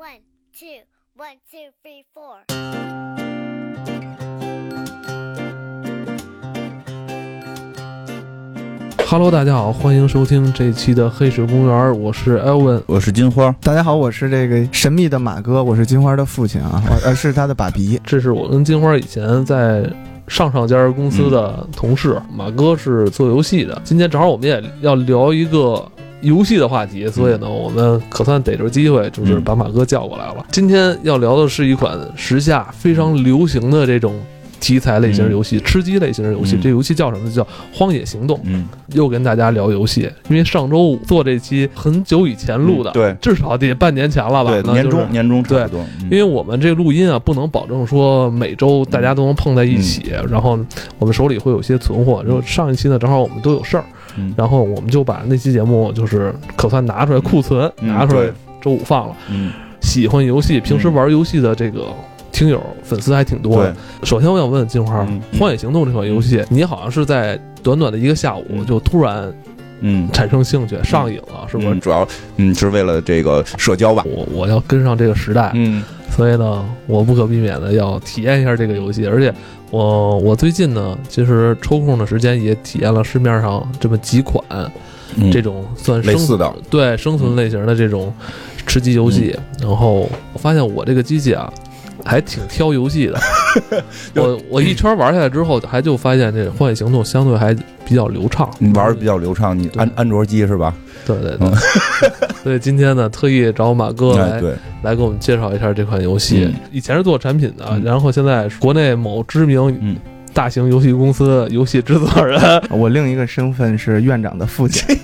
One, two, one, two, three, four. Hello，大家好，欢迎收听这一期的《黑水公园》，我是 Elvin。我是金花，大家好，我是这个神秘的马哥，我是金花的父亲啊，呃是他的爸比。这是我跟金花以前在上上家公司的同事，马哥是做游戏的。今天正好我们也要聊一个游戏的话题，所以呢，我们可算逮着机会，就是把马哥叫过来了。今天要聊的是一款时下非常流行的这种。题材类型游戏，吃鸡类型游戏，嗯这游戏叫什么？叫《荒野行动》。嗯，又跟大家聊游戏，因为上周五做这期很久以前录的，嗯对至少得半年前了吧？对，那就是年终年终差不多，嗯因为我们这录音啊，不能保证说每周大家都能碰在一起，嗯然后我们手里会有些存货。然后上一期呢，正好我们都有事儿，嗯。然后我们就把那期节目就是可算拿出来库存，嗯拿出来周五放了。嗯，喜欢游戏，平时玩游戏的这个听友粉丝还挺多首先我想问金花，嗯《荒野行动》这款游戏，你好像是在短短的一个下午嗯。就突然嗯，产生兴趣，上瘾了，是不是？嗯主要嗯是为了这个社交吧，我我要跟上这个时代，嗯所以呢，我不可避免的要体验一下这个游戏，而且我我最近呢，其实抽空的时间也体验了市面上这么几款嗯。这种算生类似的，对生存类型的这种吃鸡游戏，然后我发现我这个机器啊。还挺挑游戏的，我我一圈玩下来之后，还就发现这《荒野行动》相对还比较流畅，你玩的比较流畅，你安安卓机是吧？对对对嗯，所以今天呢，特意找马哥来哎，对，来给我们介绍一下这款游戏。嗯以前是做产品的，嗯然后现在是国内某知名嗯大型游戏公司游戏制作人。我另一个身份是院长的父亲。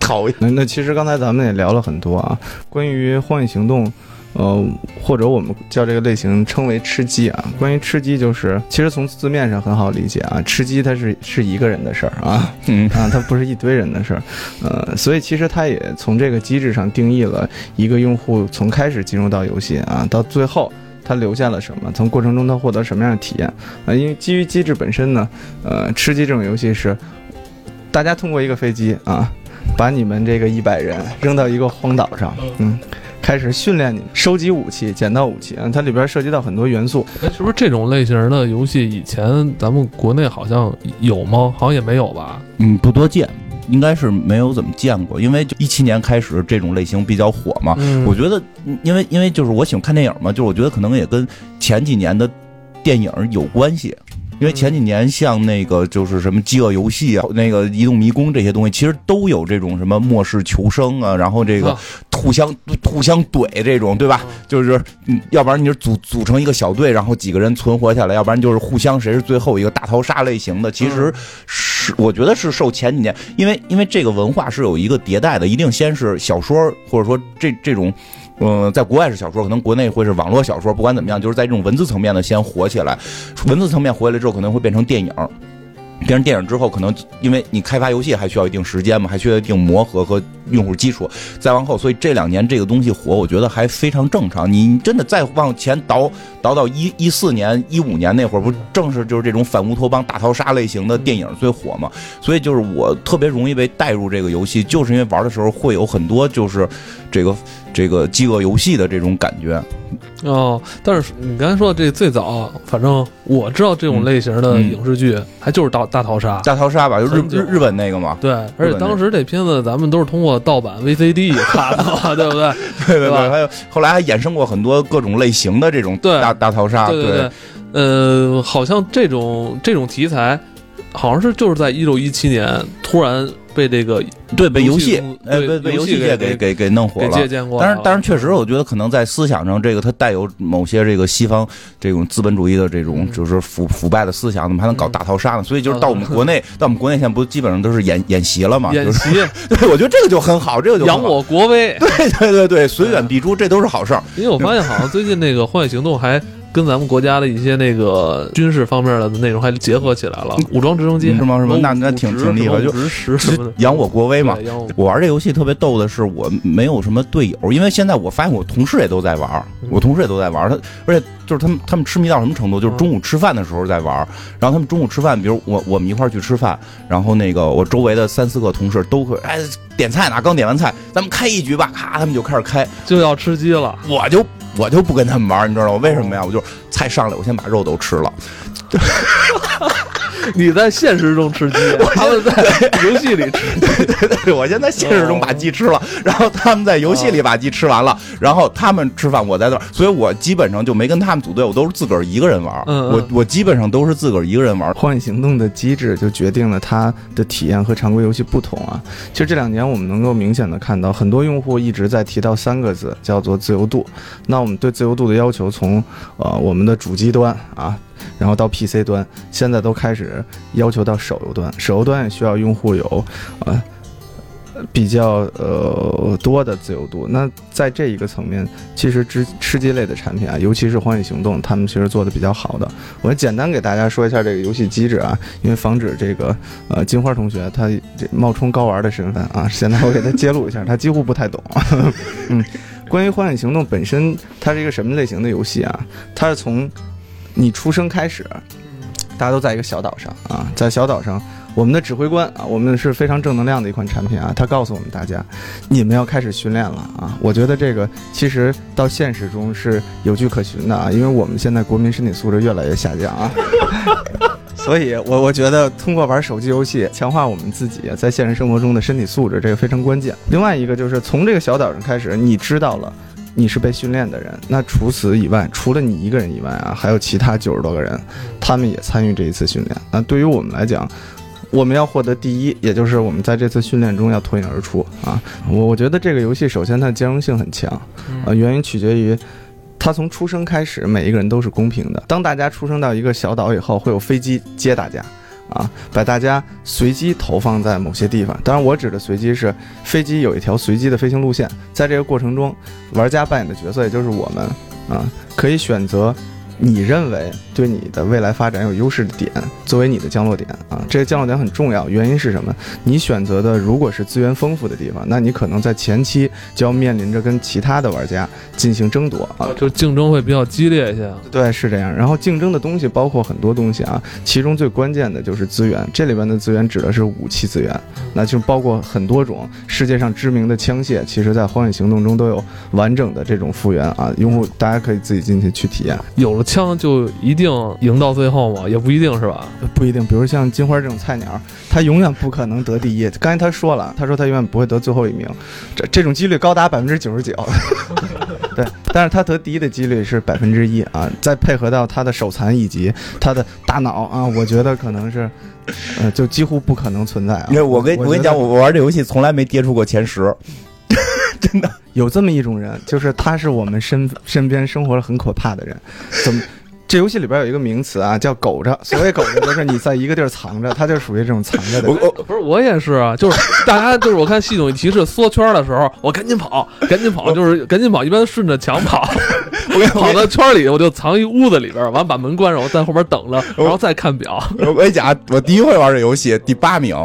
讨厌，那那其实刚才咱们也聊了很多啊，关于《荒野行动》。呃，或者我们叫这个类型称为吃鸡啊。关于吃鸡，就是其实从字面上很好理解啊，吃鸡它是是一个人的事儿啊 嗯啊，它不是一堆人的事儿。呃，所以其实它也从这个机制上定义了一个用户从开始进入到游戏啊，到最后他留下了什么，从过程中他获得什么样的体验啊？因为基于机制本身呢，呃，吃鸡这种游戏是大家通过一个飞机啊，把你们这个一百人扔到一个荒岛上，嗯。开始训练你收集武器、捡到武器啊，它里边涉及到很多元素。哎，是不是这种类型的游戏以前咱们国内好像有吗？好像也没有吧？嗯，不多见，应该是没有怎么见过，因为就一七年开始这种类型比较火嘛，嗯我觉得，嗯因为因为就是我喜欢看电影嘛，就是我觉得可能也跟前几年的电影有关系。因为前几年像那个就是什么饥饿游戏啊，那个移动迷宫这些东西，其实都有这种什么末世求生啊，然后这个啊互相互相怼这种，对吧？就是，嗯，要不然你就组组成一个小队，然后几个人存活下来，要不然就是互相谁是最后一个大逃杀类型的。其实是我觉得是受前几年，因为因为这个文化是有一个迭代的，一定先是小说，或者说这这种。嗯，在国外是小说，可能国内会是网络小说。不管怎么样，就是在这种文字层面的先火起来，文字层面火起来之后，可能会变成电影。变成电影之后，可能因为你开发游戏还需要一定时间嘛，还需要一定磨合和用户基础，再往后，所以这两年这个东西火，我觉得还非常正常。你真的再往前倒倒到一一四年、一五年那会儿，不正是就是这种反乌托邦大逃杀类型的电影最火嘛？所以就是我特别容易被带入这个游戏，就是因为玩的时候会有很多就是这个这个饥饿游戏的这种感觉。哦，但是你刚才说的这最早，反正我知道这种类型的嗯影视剧，还就是大大逃杀。大逃杀吧，就日日日本那个嘛，对，而且当时这片子咱们都是通过盗版 VCD 看的嘛，对不对？对对对吧，还有后来还衍生过很多各种类型的这种对。大大逃杀，对对。对，呃，好像这种这种题材，好像是就是在一六一七年突然被这个对被游戏公哎被被游戏界给给给弄火了。借鉴过。但是，但是确实，我觉得可能在思想上，这个它带有某些这个西方这种资本主义的这种嗯就是腐腐败的思想，怎么还能搞大逃杀呢？所以就是到我们嗯国内，到我们国内现在不基本上都是演演习了嘛？就是演习 对，我觉得这个就很好，这个就。扬我国威。对对对对，随远必诛，这都是好事儿。因为我发现好像最近那个《荒野行动》还跟咱们国家的一些那个军事方面的内容还结合起来了，武装直升机嗯。是吗？是吗？什么那那挺挺厉害就什么武直十什么的，扬我国威嘛。我我玩这游戏特别逗的是，我没有什么队友，因为现在我发现我同事也都在玩，嗯。我同事也都在玩，他而且就是他们他们痴迷到什么程度，就是中午吃饭的时候在玩，然后他们中午吃饭，比如我我们一块儿去吃饭，然后那个我周围的三四个同事都会哎点菜呢，刚点完菜，咱们开一局吧，咔，他们就开始开，就要吃鸡了。我就我就不跟他们玩，你知道我？为什么呀？我就菜上来，我先把肉都吃了。你在现实中吃鸡，他们在游戏里吃。对对对，我先在现实中把鸡吃了，然后他们在游戏里把鸡吃完了，然后他们吃饭，我在那儿，所以我基本上就没跟他们组队，我都是自个儿一个人玩。嗯嗯我我基本上都是自个儿一个人玩。荒野行动的机制就决定了它的体验和常规游戏不同啊。其实这两年我们能够明显的看到，很多用户一直在提到三个字，叫做自由度。那我们对自由度的要求从呃我们的主机端啊，然后到 PC 端，现在都开始要求到手游端。手游端也需要用户有呃。比较呃多的自由度，那在这一个层面，其实吃吃鸡类的产品啊，尤其是《荒野行动》，他们其实做的比较好的。我简单给大家说一下这个游戏机制啊，因为防止这个呃金花同学他冒充高玩的身份啊，现在我给他揭露一下，他几乎不太懂。嗯，关于《荒野行动》本身，它是一个什么类型的游戏啊？它是从你出生开始，大家都在一个小岛上啊，在小岛上。我们的指挥官啊，我们是非常正能量的一款产品啊。他告诉我们大家，你们要开始训练了啊。我觉得这个其实到现实中是有据可循的啊，因为我们现在国民身体素质越来越下降啊。所以我我觉得通过玩手机游戏强化我们自己在现实生活中的身体素质，这个非常关键。另外一个就是从这个小岛上开始，你知道了。你是被训练的人，那除此以外，除了你一个人以外啊，还有其他九十多个人，他们也参与这一次训练。那对于我们来讲，我们要获得第一，也就是我们在这次训练中要脱颖而出啊！我我觉得这个游戏首先它的兼容性很强，啊，原因取决于它从出生开始，每一个人都是公平的。当大家出生到一个小岛以后，会有飞机接大家。啊，把大家随机投放在某些地方。当然，我指的随机是飞机有一条随机的飞行路线，在这个过程中，玩家扮演的角色也就是我们啊，可以选择你认为对你的未来发展有优势的点作为你的降落点啊。这个降落点很重要，原因是什么？你选择的如果是资源丰富的地方，那你可能在前期就要面临着跟其他的玩家进行争夺啊。就竞争会比较激烈一些。对，是这样。然后竞争的东西包括很多东西啊，其中最关键的就是资源。这里边的资源指的是武器资源，那就包括很多种世界上知名的枪械，其实在《荒野行动》中都有完整的这种复原啊。用户大家可以自己进去去体验。有了枪就一定赢到最后吗？也不一定是吧？不一定，比如像金花这种菜鸟，他永远不可能得第一。刚才他说了，他说他永远不会得最后一名，这这种几率高达百分之九十九。对，但是他得第一的几率是百分之一啊，再配合到他的手残以及他的大脑啊，我觉得可能是，呃，就几乎不可能存在啊。因为我跟我跟你讲，我我玩这游戏从来没跌出过前十。真的有这么一种人，就是他是我们身身边生活的很可怕的人，怎么？这游戏里边有一个名词啊，叫“苟着”。所谓“苟着”，就是你在一个地儿藏着，他就属于这种藏着的。我我不是，我也是啊，就是大家就是我看系统提示缩圈的时候，我赶紧跑，赶紧跑，就是赶紧跑，一般顺着墙跑，我跟跑到圈里，我就藏一屋子里边，完把门关上，我在后边等着，然后再看表。我跟你讲，我第一回玩这游戏第八名。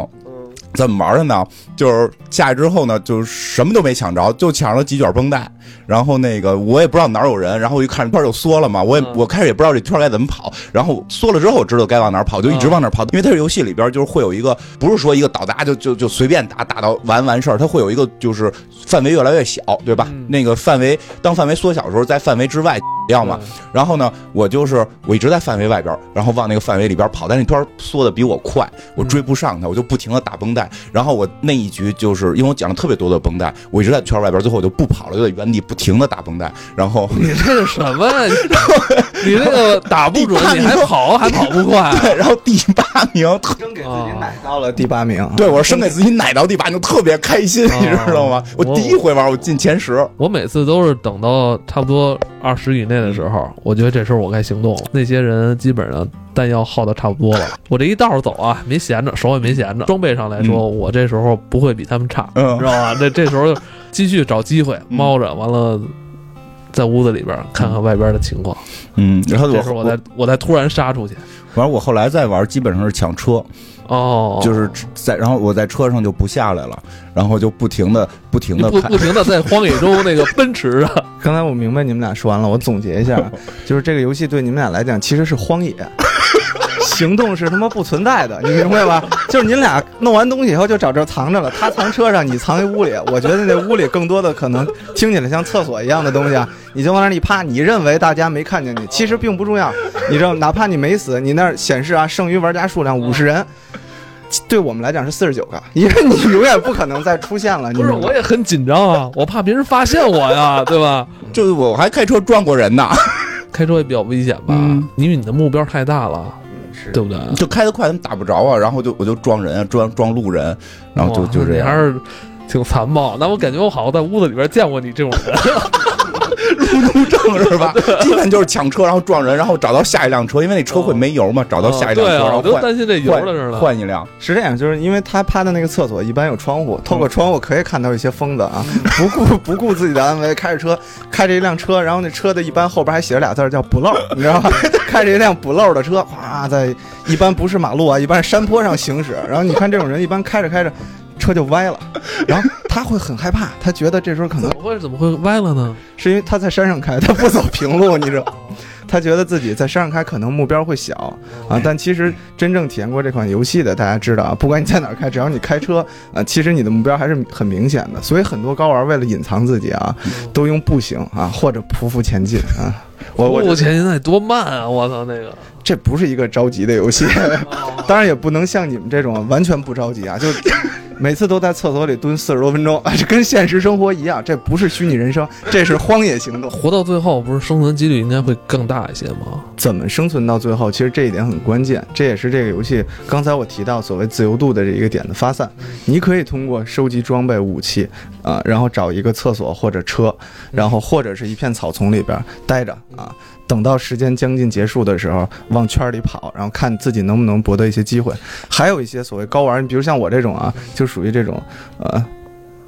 怎么玩的呢？就是下去之后呢，就什么都没抢着，就抢了几卷绷带。然后那个我也不知道哪儿有人，然后我一看圈就缩了嘛，我也嗯我开始也不知道这圈该怎么跑。然后缩了之后，我知道该往哪儿跑，就一直往哪儿跑。因为它是游戏里边就是会有一个，不是说一个倒搭就就就随便打打到完完事儿，它会有一个就是范围越来越小，对吧？嗯那个范围当范围缩小的时候，在范围之外要嘛。然后呢，我就是我一直在范围外边，然后往那个范围里边跑，但那圈缩的比我快，我追不上它，我就不停的打绷带。然后我那一局就是因为我讲了特别多的绷带，我一直在圈外边，最后我就不跑了，就在原地不停的打绷带。然后 你这是什么呀？你你这个打不准，你还跑还跑不快。对，然后第八名，特生给自己奶到了第八名。对我是生给自己奶到第八名，特别开心，你知道吗？我第一回玩我进前十，我每次都是等到差不多二十以内的时候，我觉得这时候我该行动了。那些人基本上弹药耗的差不多了，我这一道走啊，没闲着，手也没闲着。装备上来说，我这时候不会比他们差，嗯知道吧？这这时候继续找机会猫着，完了在屋子里边看看外边的情况。嗯，然后这时候我再我再突然杀出去。反正我后来再玩，基本上是抢车，哦，就是在，然后我在车上就不下来了，然后就不停的不停的不不，停的在荒野中那个奔驰啊。刚才我明白你们俩说完了，我总结一下，就是这个游戏对你们俩来讲其实是荒野，行动是他妈不存在的，你明白吧？就是你俩弄完东西以后就找这儿藏着了，他藏车上，你藏一屋里。我觉得那屋里更多的可能听起来像厕所一样的东西啊，你就往那儿一趴，你认为大家没看见你，其实并不重要。你知道，哪怕你没死，你那儿显示啊，剩余玩家数量五十人。对我们来讲是四十九个，因为你永远不可能再出现了。你不是，我也很紧张啊，我怕别人发现我呀，对吧？就是我还开车撞过人呢，开车也比较危险吧，嗯因为你的目标太大了，是对不对？就开得快，他们打不着啊，然后就我就撞人啊，撞撞路人，然后就就这样，你还是挺残暴。那我感觉我好像在屋子里边见过你这种人。路正是吧？基本就是抢车，然后撞人，然后找到下一辆车，因为那车会没油嘛，找到下一辆车，我就然后换担心这油换的。换一辆。是这样，就是因为他趴的那个厕所一般有窗户，透过窗户可以看到一些疯子啊，不顾不顾自己的安危，开着车开着一辆车，然后那车的一般后边还写着俩字儿叫不漏，你知道吧？开着一辆不漏的车，哗，在一般不是马路啊，一般是山坡上行驶，然后你看这种人一般开着开着。车就歪了，然后他会很害怕，他觉得这时候可能怎么会怎么会歪了呢？是因为他在山上开，他不走平路，你知道。他觉得自己在山上开可能目标会小啊，但其实真正体验过这款游戏的，大家知道啊，不管你在哪儿开，只要你开车，啊，其实你的目标还是很明显的。所以很多高玩为了隐藏自己啊，都用步行啊或者匍匐前进啊。我我我前现在多慢啊！我操，那个这不是一个着急的游戏，当然也不能像你们这种完全不着急啊，就每次都在厕所里蹲四十多分钟，啊，这跟现实生活一样，这不是虚拟人生，这是荒野行动。活到最后，不是生存几率应该会更大一些吗？怎么生存到最后，其实这一点很关键，这也是这个游戏刚才我提到所谓自由度的这一个点的发散。你可以通过收集装备、武器，啊、然后找一个厕所或者车，然后或者是一片草丛里边待着啊，等到时间将近结束的时候，往圈里跑，然后看自己能不能博得一些机会。还有一些所谓高玩，比如像我这种啊，就属于这种呃。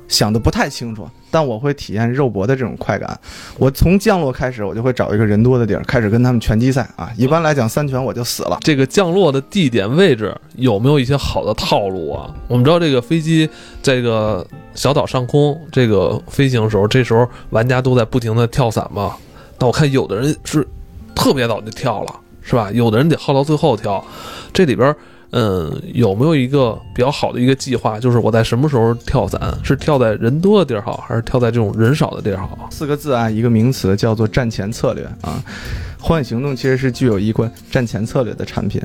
想的不太清楚，但我会体验肉搏的这种快感。我从降落开始，我就会找一个人多的地儿，开始跟他们拳击赛啊。一般来讲，三拳我就死了。这个降落的地点位置有没有一些好的套路啊？我们知道这个飞机这个小岛上空这个飞行的时候，这时候玩家都在不停的跳伞嘛。那我看有的人是特别早就跳了，是吧？有的人得耗到最后跳。这里边，嗯，有没有一个比较好的一个计划？就是我在什么时候跳伞？是跳在人多的地儿好，还是跳在这种人少的地儿好？四个字啊，一个名词叫做战前策略啊。荒野行动其实是具有一款战前策略的产品。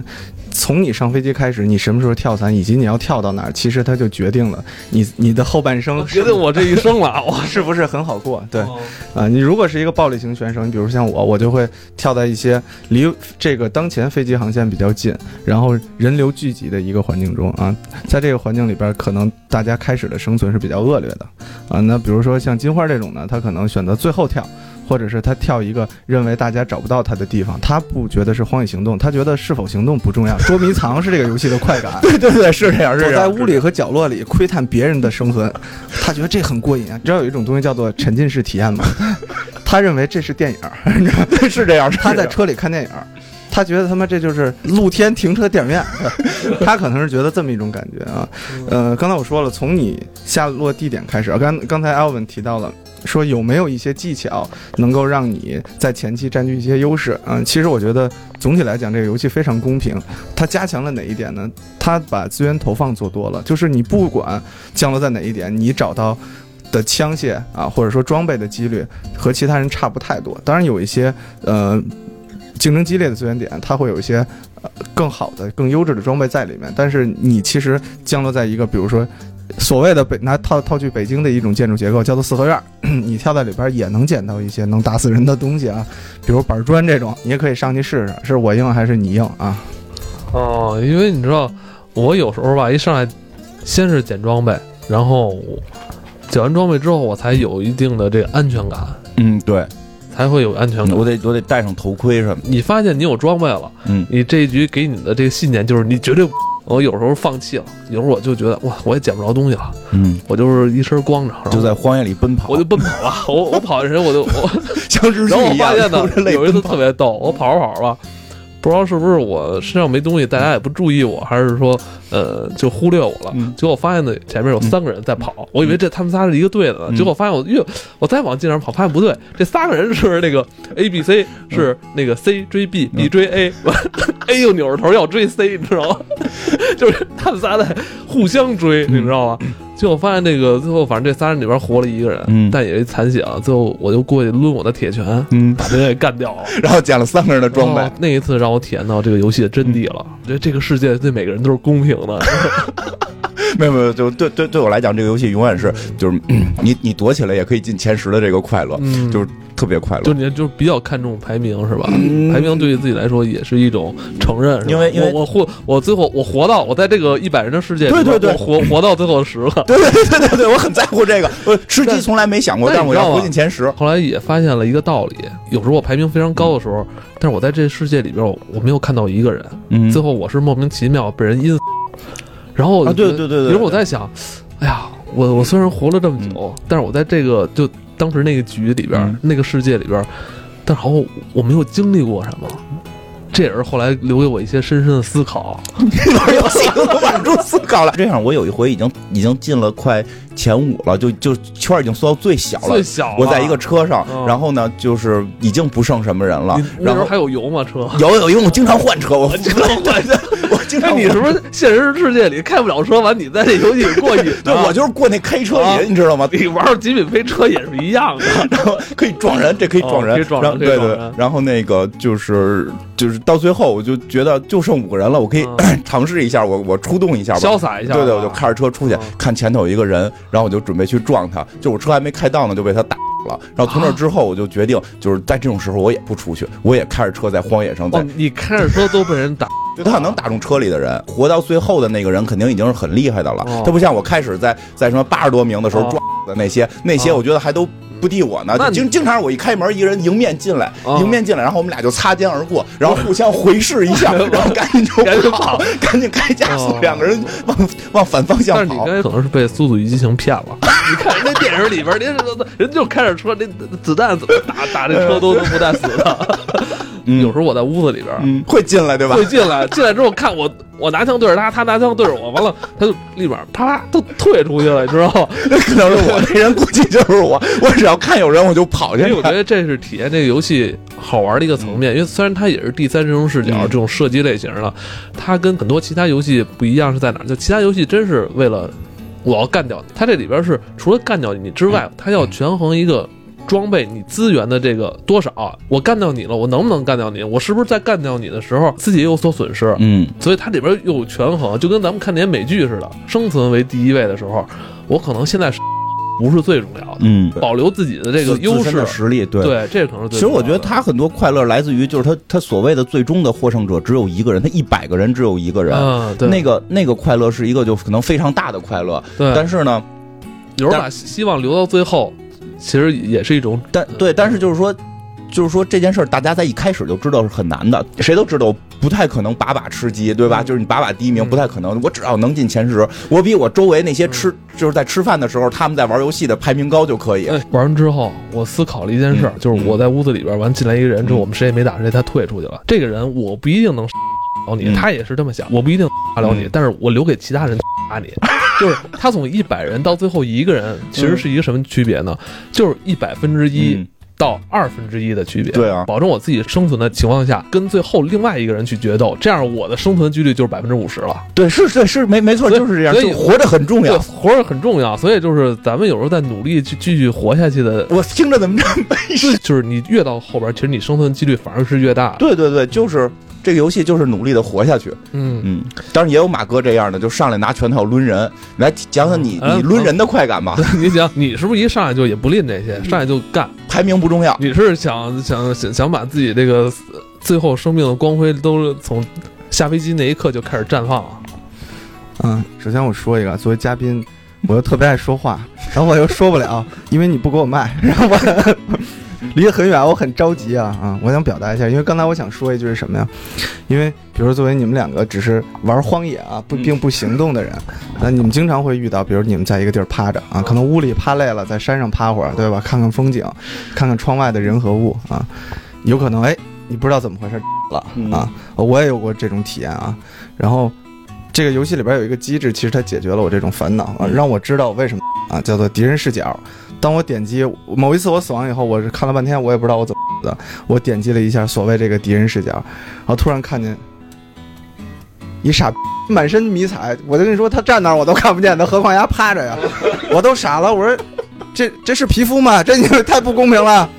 从你上飞机开始，你什么时候跳伞，以及你要跳到哪儿，其实它就决定了你你的后半生决定我这一生了，我是不是很好过。对，哦啊，你如果是一个暴力型选手，你比如像我，我就会跳在一些离这个当前飞机航线比较近，然后人流聚集的一个环境中啊，在这个环境里边，可能大家开始的生存是比较恶劣的啊。那比如说像金花这种呢，他可能选择最后跳。或者是他跳一个认为大家找不到他的地方，他不觉得是荒野行动，他觉得是否行动不重要，捉迷藏是这个游戏的快感。对对对，是这样，是躲这样。在屋里和角落里窥探别人的生存，他觉得这很过瘾啊！你知道有一种东西叫做沉浸式体验吗？他认为这是电影是这样，他在车里看电影儿，他觉得他妈这就是露天停车电影院，他可能是觉得这么一种感觉啊。呃，刚才我说了，从你下落地点开始，刚刚才 Alvin 提到了。说有没有一些技巧能够让你在前期占据一些优势？嗯，其实我觉得总体来讲，这个游戏非常公平。它加强了哪一点呢？它把资源投放做多了，就是你不管降落在哪一点，你找到的枪械啊，或者说装备的几率和其他人差不太多。当然有一些呃竞争激烈的资源点，它会有一些呃更好的、更优质的装备在里面。但是你其实降落在一个，比如说。所谓的北拿套套去北京的一种建筑结构叫做四合院儿，你跳在里边也能捡到一些能打死人的东西啊，比如板砖这种，你也可以上去试试，是我硬还是你硬啊？哦，因为你知道，我有时候吧，一上来先是捡装备，然后捡完装备之后，我才有一定的这个安全感，嗯，对，才会有安全感。我得我得戴上头盔什么的。你发现你有装备了，嗯，你这一局给你的这个信念就是你绝对我有时候放弃了，有时候我就觉得哇，我也捡不着东西了，嗯，我就是一身光着，就在荒野里奔跑，我就奔跑了，我我跑的时候我就我，然后我发现呢有一次特别逗，我跑着跑着吧。不知道是不是我身上没东西，大家也不注意我，还是说，呃，就忽略我了。嗯结果发现呢，前面有三个人在跑，我以为这他们仨是一个队的呢。嗯结果发现我，越，我再往近点跑，发现不对，这仨个人是那个 A B C，是那个 C 追 B，B 追 A，A 又扭着头要追 C，你知道吗？就是他们仨在互相追，你知道吗？结果发现那个最后，反正这仨人里边活了一个人，嗯但也残血了。最后我就过去抡我的铁拳，嗯，把这人给干掉了。然后捡了三个人的装备哦，那一次让我体验到这个游戏的真谛了。我觉得这个世界对每个人都是公平的。没有没有，就对对对我来讲，这个游戏永远是就是、嗯你你躲起来也可以进前十的这个快乐，嗯，就是特别快乐。就你就比较看重排名是吧？嗯排名对于自己来说也是一种承认，因为因为我我活我最后我活到我在这个一百人的世界对对对我活活到最后的时刻。对对对对对对，我很在乎这个。我吃鸡从来没想过，但我要活进前十。后来也发现了一个道理，有时候我排名非常高的时候，但是我在这世界里边，我我没有看到一个人，嗯最后我是莫名其妙被人阴死，然后对对对对，有时候我在想，哎呀，我我虽然活了这么久，但是我在这个就当时那个局里边，嗯那个世界里边，但好像我没有经历过什么。这也是后来留给我一些深深的思考。玩游戏都能玩出思考了。这样，我有一回已经已经进了快前五了，就就圈已经缩到最小了最。小了，我在一个车上，嗯然后呢，就是已经不剩什么人了。那然后时候还有油吗？车？有有，因为我经常换车，我 经常换车，我经那常你是不是现实世界里开不了车，完你在这游戏里过瘾呢？对我就是过那开车啊瘾，你知道吗？你玩极品飞车也是一样的。然后可以撞人，这可以撞人，撞后对对然后那个就是就是到最后，我就觉得就剩五个人了，我可以、尝试一下，我我出动一下吧，潇洒一下对对，我就开着车出去嗯，看前头有一个人，然后我就准备去撞他，就我车还没开到呢，就被他打。了，然后从那之后，我就决定，就是在这种时候，我也不出去，我也开着车在荒野上，在哦，你开着车都被人打，就他可能打中车里的人，活到最后的那个人肯定已经是很厉害的了。哦他不像我开始在在什么八十多名的时候哦撞的那些，那些哦我觉得还都不敌我呢。那经经常我一开门，一个人迎面进来，哦迎面进来，然后我们俩就擦肩而过，然后互相回视一下，然后赶紧就赶紧跑跑，赶紧开加速哦，两个人往往反方向跑是你刚。才可能是被《速度与激情》骗了。你看人家电影里边，人家人就开着车，那子弹怎么打打这车都 都不带死的。嗯有时候我在屋子里边。嗯，会进来对吧会？进来，进来之后看我，我拿枪对着他，他拿枪对着我，完了他就立马啪啪都退出去了，你知道吗？那可能是我，那人估计就是我。我只要看有人，我就跑进去因为我觉。得这是体验这个游戏好玩的一个层面，因为虽然它也是第三人称视角嗯这种射击类型的，它跟很多其他游戏不一样是在哪儿？就其他游戏真是为了我要干掉你，它这里边是除了干掉你之外，它要权衡一个。装备你资源的这个多少，我干掉你了，我能不能干掉你？我是不是在干掉你的时候自己也有所损失？嗯，所以它里边又有权衡，就跟咱们看那些美剧似的，生存为第一位的时候，我可能现在是 不是最重要的，嗯，保留自己的这个优势的。实力，对。对，这可能是最其实我觉得他很多快乐来自于，就是他他所谓的最终的获胜者只有一个人，他一百个人只有一个人，嗯，对，那个那个快乐是一个就可能非常大的快乐，对，但是呢，有时候把希望留到最后，其实也是一种但对，但是就是说，就是说这件事儿，大家在一开始就知道是很难的，谁都知道不太可能把把吃鸡，对吧？嗯就是你把把第一名嗯不太可能，我只要能进前十，我比我周围那些吃、就是在吃饭的时候他们在玩游戏的排名高就可以。哎，玩完之后，我思考了一件事就是我在屋子里边完进来一个人之后，嗯我们谁也没打谁，他退出去了。这个人我不一定能 了你，嗯他也是这么想，我不一定打 了你嗯，但是我留给其他人打 你。就是他从一百人到最后一个人，其实是一个什么区别呢？就是一百分之一嗯到二分之一的区别。对啊保证我自己生存的情况下，跟最后另外一个人去决斗，这样我的生存几率就是百分之五十了。对，是是是，没没错，就是这样，所以活着很重对，要。活着很重要，所以就是咱们有时候在努力去继续活下去的，我听着怎么着没事？就是你越到后边，其实你生存几率反而是越大。对对对，就是这个游戏就是努力的活下去。嗯，嗯，当然也有马哥这样的，就上来拿拳头抡人。来讲讲你嗯你抡人的快感吧，你讲，你是不是一上来就也不吝这些，上来就干？排名不重要。你是想想想想把自己这个呃最后生命的光辉都从下飞机那一刻就开始绽放啊？嗯，首先我说一个，作为嘉宾，我又特别爱说话，然后我又说不了，因为你不给我麦，然后我，离得很远，我很着急啊啊！我想表达一下，因为刚才我想说一句是什么呀？因为比如说作为你们两个只是玩荒野啊，不并不行动的人，那你们经常会遇到，比如你们在一个地儿趴着啊，可能屋里趴累了，在山上趴会儿，对吧？看看风景，看看窗外的人和物啊，有可能哎，你不知道怎么回事了啊！我也有过这种体验啊。然后这个游戏里边有一个机制，其实它解决了我这种烦恼啊，让我知道为什么啊，叫做敌人视角。当我点击某一次我死亡以后，我是看了半天，我也不知道我怎么的。我点击了一下所谓这个敌人视角，然后突然看见一傻满身迷彩，我就跟你说，他站那儿我都看不见，他何况丫趴着呀，我都傻了。我说这这是皮肤吗？这你太不公平了。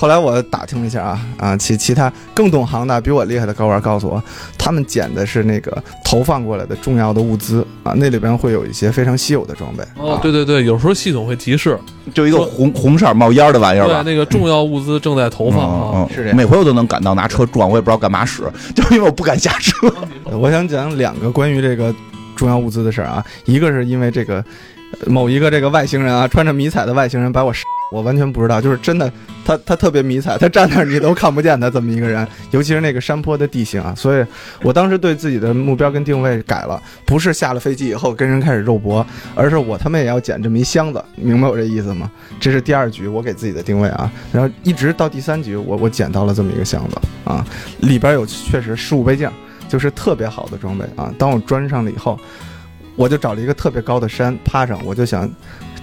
后来我打听了一下啊啊，其其他更懂行的、比我厉害的高玩告诉我，他们捡的是那个投放过来的重要的物资啊，那里边会有一些非常稀有的装备。哦啊，对对对，有时候系统会提示，就一个红红色冒烟的玩意儿对。那个重要物资正在投放啊。嗯嗯是这样每回我都能赶到，拿车撞，我也不知道干嘛使，就是因为我不敢下车。呃 我想讲两个关于这个重要物资的事儿啊，一个是因为这个呃某一个这个外星人啊，穿着迷彩的外星人把我杀，我完全不知道，就是真的，他他特别迷彩，他站那儿你都看不见他这么一个人，尤其是那个山坡的地形啊，所以我当时对自己的目标跟定位改了，不是下了飞机以后跟人开始肉搏，而是我他妈也要捡这么一箱子，明白我这意思吗？这是第二局我给自己的定位啊，然后一直到第三局我我捡到了这么一个箱子啊，里边有确实十五倍镜。就是特别好的装备啊！当我装上了以后，我就找了一个特别高的山趴上，我就想，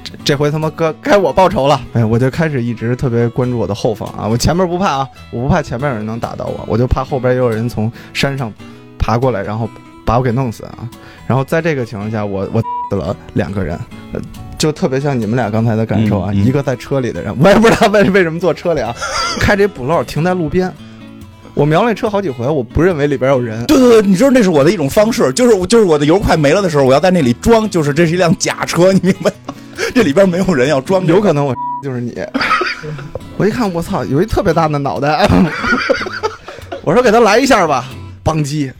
这这回他妈该该我报仇了！哎，我就开始一直特别关注我的后方啊，我前面不怕啊，我不怕前面有人能打到我，我就怕后边也有人从山上爬过来，然后把我给弄死啊！然后在这个情况下，我我死了两个人，呃，就特别像你们俩刚才的感受啊，嗯嗯一个在车里的人，我也不知道为为什么坐车里啊，开这补漏停在路边。我瞄那车好几回，我不认为里边有人。对对对，你知道那是我的一种方式，就是我就是我的油快没了的时候，我要在那里装，就是这是一辆假车，你明白吗？这里边没有人要装，有可能我就是你。我一看，我操，有一特别大的脑袋，我说给他来一下吧，邦击，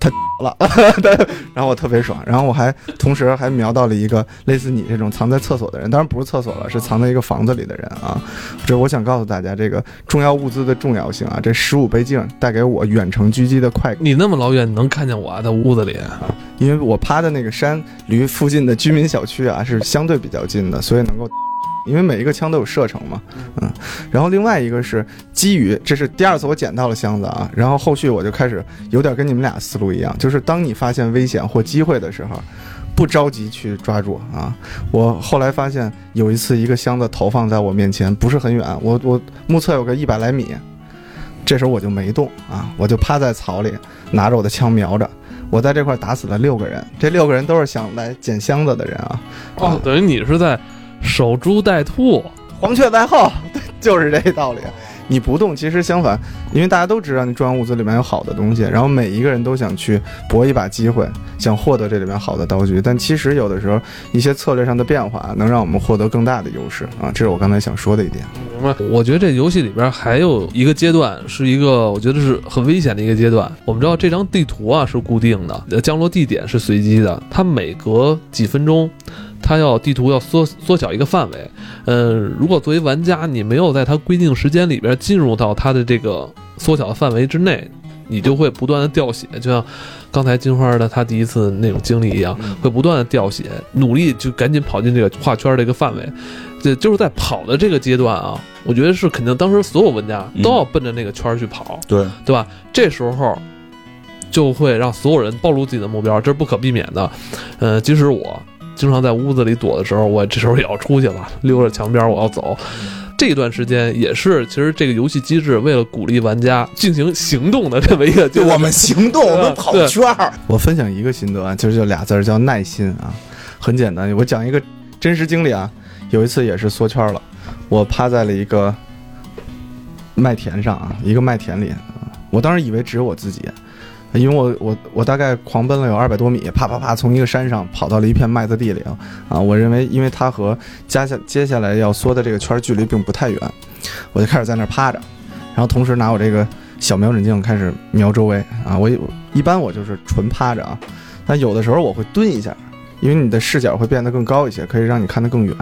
他了，然后我特别爽，然后我还同时还瞄到了一个类似你这种藏在厕所的人，当然不是厕所了，是藏在一个房子里的人啊。这我想告诉大家，这个重要物资的重要性啊，这十五倍镜带给我远程狙击的快感。你那么老远，你能看见我啊在屋子里？因为我趴的那个山离附近的居民小区啊是相对比较近的，所以能够，因为每一个枪都有射程嘛，嗯，然后另外一个是基于，这是第二次我捡到了箱子啊，然后后续我就开始有点跟你们俩思路一样，就是当你发现危险或机会的时候。不着急去抓住啊！我后来发现有一次一个箱子投放在我面前，不是很远，我我目测有个一百来米，这时候我就没动啊，我就趴在草里，拿着我的枪瞄着，我在这块打死了六个人，这六个人都是想来捡箱子的人啊！哦，等于你是在守株待兔。黄雀在后，对，就是这道理。你不动，其实相反，因为大家都知道你重要物资里面有好的东西，然后每一个人都想去搏一把机会，想获得这里面好的道具。但其实有的时候一些策略上的变化能让我们获得更大的优势啊，这是我刚才想说的一点。明白？我觉得这游戏里边还有一个阶段，是一个我觉得是很危险的一个阶段。我们知道这张地图啊是固定的，呃降落地点是随机的，它每隔几分钟，它要地图要缩缩小一个范围。嗯，如果作为玩家你没有在它规定时间里边进入到它的这个缩小的范围之内，你就会不断的掉血，就像刚才金花的她第一次那种经历一样，会不断的掉血，努力就赶紧跑进这个画圈这个范围。这就是在跑的这个阶段啊，我觉得是肯定当时所有玩家都要奔着那个圈儿去跑，对，对吧？这时候就会让所有人暴露自己的目标，这是不可避免的。呃，即使我经常在屋子里躲的时候，我这时候也要出去了，溜着墙边我要走。这段时间也是，其实这个游戏机制为了鼓励玩家进行行动的这么一个，就我们行动，我们跑圈儿，我分享一个心得啊，就是就俩字儿叫耐心啊，很简单。我讲一个真实经历啊，有一次也是缩圈了，我趴在了一个麦田上啊，一个麦田里，啊我当时以为只有我自己，因为我我我大概狂奔了有二百多米，啪啪啪从一个山上跑到了一片麦子地里啊啊！我认为因为它和加下接下来要缩的这个圈距离并不太远，我就开始在那儿趴着，然后同时拿我这个小瞄准镜开始瞄周围啊。我一般我就是纯趴着啊，但有的时候我会蹲一下，因为你的视角会变得更高一些，可以让你看得更远。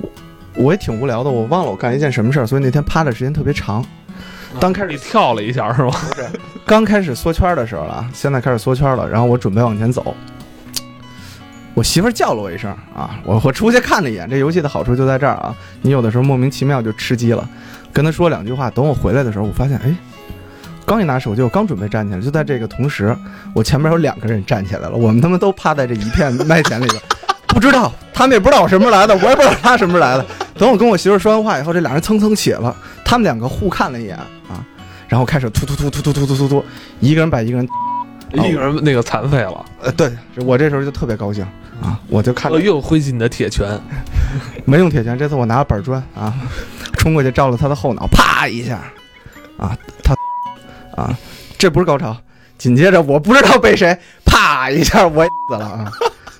我我也挺无聊的，我忘了我干一件什么事儿，所以那天趴的时间特别长。刚开始你跳了一下是吧？刚开始缩圈的时候了，啊，现在开始缩圈了，然后我准备往前走，我媳妇儿叫了我一声啊，我我出去看了一眼，这游戏的好处就在这儿啊，你有的时候莫名其妙就吃鸡了，跟她说两句话，等我回来的时候，我发现哎。刚一拿手机，我刚准备站起来，就在这个同时，我前面有两个人站起来了，我们他妈都趴在这一片麦田里边，不知道他们也不知道我什么时候来的，我也不知道他什么时候来的。等我跟我媳妇儿说完话以后，这俩人蹭蹭起了，他们两个互看了一眼啊，然后开始突突突突突突突突突，一个人把一个人，一个人那个残废了，呃，对我这时候就特别高兴啊，我就看着呃又挥起你的铁拳，没用铁拳，这次我拿了板砖啊，冲过去照了他的后脑，啪一下，啊，他啊，这不是高潮。紧接着我不知道被谁啪一下我 死了啊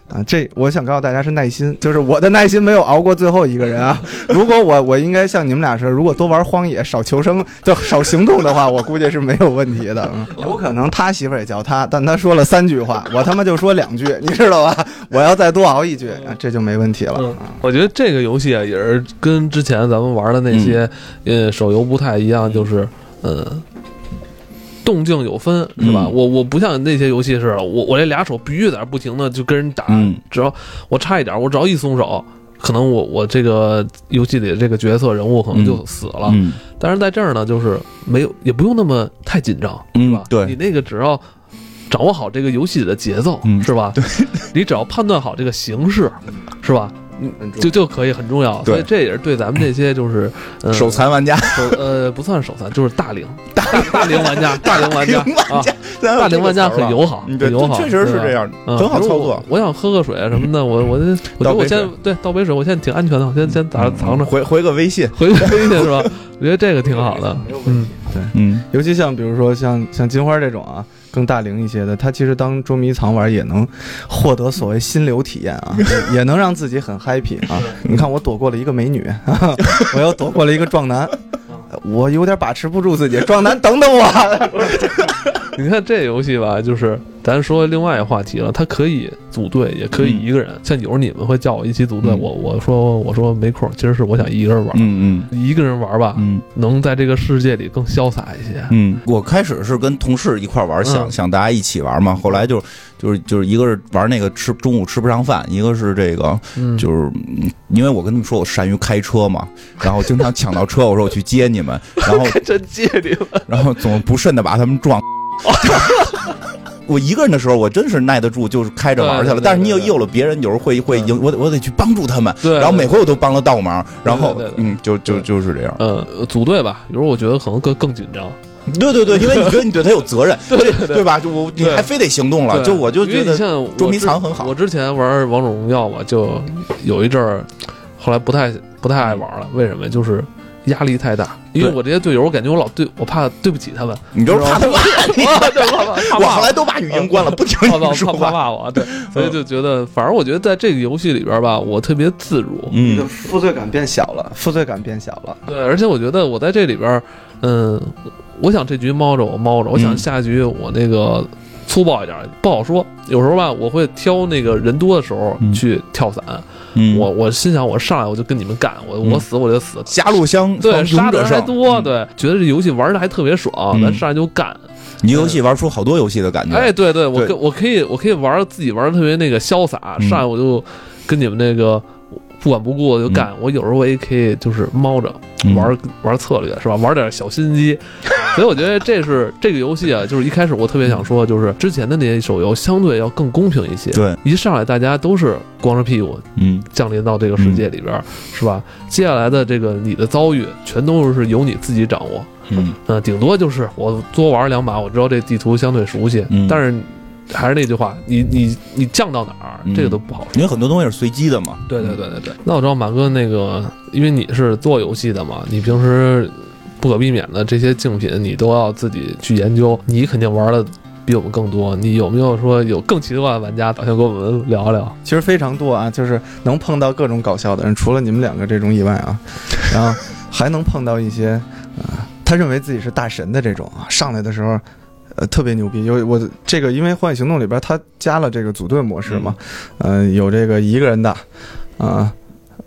啊！这我想告诉大家是耐心，就是我的耐心没有熬过最后一个人啊。如果我我应该像你们俩似的，如果多玩荒野少求生就少行动的话，我估计是没有问题的。嗯有可能他媳妇也叫他，但他说了三句话，我他妈就说两句，你知道吧？我要再多熬一句，啊这就没问题了。我觉得这个游戏啊，也是跟之前咱们玩的那些、呃手游不太一样，就是呃。动静有分是吧？嗯我我不像那些游戏似的，我我这俩手必须在那不停的就跟人打，嗯只要我差一点，我只要一松手，可能我我这个游戏里的这个角色人物可能就死了。嗯但是在这儿呢，就是没有也不用那么太紧张，嗯是吧？对你那个只要掌握好这个游戏里的节奏，嗯是吧？你只要判断好这个形式，是吧？嗯就就可以很重要，对。所以这也是对咱们这些就是、呃、手残玩家，呃不算手残，就是大龄。大 大龄玩家，大龄玩家啊，大大龄玩家很友好，很友好，确实是这样，嗯很好我操作。我想喝个水什么的，我我我觉得我先对倒杯水，我现在挺安全的，我先先藏着，回回个微信，回个微信是吧？我觉得这个挺好的，嗯，对。嗯尤其像比如说像像金花这种啊，更大龄一些的，他其实当捉迷藏玩也能获得所谓心流体验啊，也 也能让自己很 happy 啊。你看我躲过了一个美女，我又躲过了一个壮男，我有点把持不住自己，壮男等等我。你看这游戏吧，就是咱说另外一个话题了，它可以组队，也可以一个人。像有时候你们会叫我一起组队，嗯我我说我说没空，其实是我想一个人玩，嗯嗯一个人玩吧，嗯能在这个世界里更潇洒一些。嗯，我开始是跟同事一块玩，想嗯想大家一起玩嘛，后来就就是就是一个是玩那个吃中午吃不上饭，一个是这个嗯，就是嗯因为我跟他们说我善于开车嘛，然后经常抢到车，我说我去接你们，然后真借你们。然后总不慎的把他们撞。我一个人的时候，我真是耐得住，就是开着玩去了。但是你有有了别人，有时候会会影，我得我得去帮助他们。对然后每回我都帮了倒忙，然后嗯，就就就是这样。呃，组队吧，有时候我觉得可能更更紧张。对对对，因为你觉得你对他有责任，对对吧？就我你还非得行动了，就我就觉得捉迷藏很好我之前玩王者荣耀嘛，就有一阵儿，后来不太不太爱玩了。为什么？就是压力太大，因为我这些队友，我感觉我老对我怕对不起他们，你就是怕他 骂你。怕怕怕我。后来都把语音关了，不听你说。骂我，对，所以就觉得，反正我觉得在这个游戏里边吧，我特别自如，你的嗯负罪感变小了，负罪感变小了。对，而且我觉得我在这里边，嗯，我想这局猫着我猫着，我想嗯。下局我那个粗暴一点，不好说。有时候吧，我会挑那个人多的时候嗯。去跳伞。嗯，我我心想，我上来我就跟你们干，我嗯我死我就死。狭路相对，杀的人还。多，嗯对，觉得这游戏玩的还特别爽，嗯咱上来就干。你游戏玩出好多游戏的感觉。哎，对对，我对可我可以我可以玩自己玩的特别那个潇洒，嗯上来我就跟你们那个不管不顾的就干。我有时候我也可以就是猫着嗯玩、玩策略是吧？玩点小心机，所以我觉得这是这个游戏啊，就是一开始我特别想说，就是之前的那些手游相对要更公平一些。对，一上来大家都是光着屁股嗯降临到这个世界里边儿，是吧？接下来的这个你的遭遇全都是由你自己掌握。嗯嗯，顶多就是我多玩两把，我知道这地图相对熟悉，嗯但是还是那句话，你你你降到哪儿，嗯这个都不好说。因为很多东西是随机的嘛。对对对对对。那我知道马哥那个，因为你是做游戏的嘛，你平时不可避免的这些竞品，你都要自己去研究，你肯定玩的比我们更多。你有没有说有更奇怪的玩家，打算跟我们聊聊？其实非常多啊，就是能碰到各种搞笑的人，除了你们两个这种以外啊，然后还能碰到一些啊、他认为自己是大神的这种啊，上来的时候。呃，特别牛逼，有我这个，因为《荒野行动》里边它加了这个组队模式嘛，呃，有这个一个人的，啊、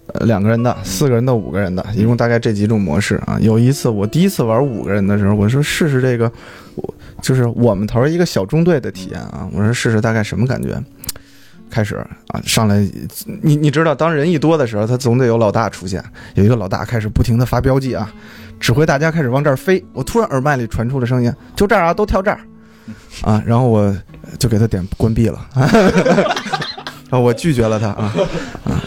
呃两个人的、四个人的、五个人的，一共大概这几种模式啊。有一次我第一次玩五个人的时候，我说试试这个，我就是我们头儿一个小中队的体验啊，我说试试大概什么感觉。开始啊，上来，你你知道，当人一多的时候，他总得有老大出现。有一个老大开始不停的发标记啊，指挥大家开始往这儿飞。我突然耳麦里传出了声音，就这儿啊，都跳这儿，啊，然后我就给他点关闭了，啊，我拒绝了他啊啊，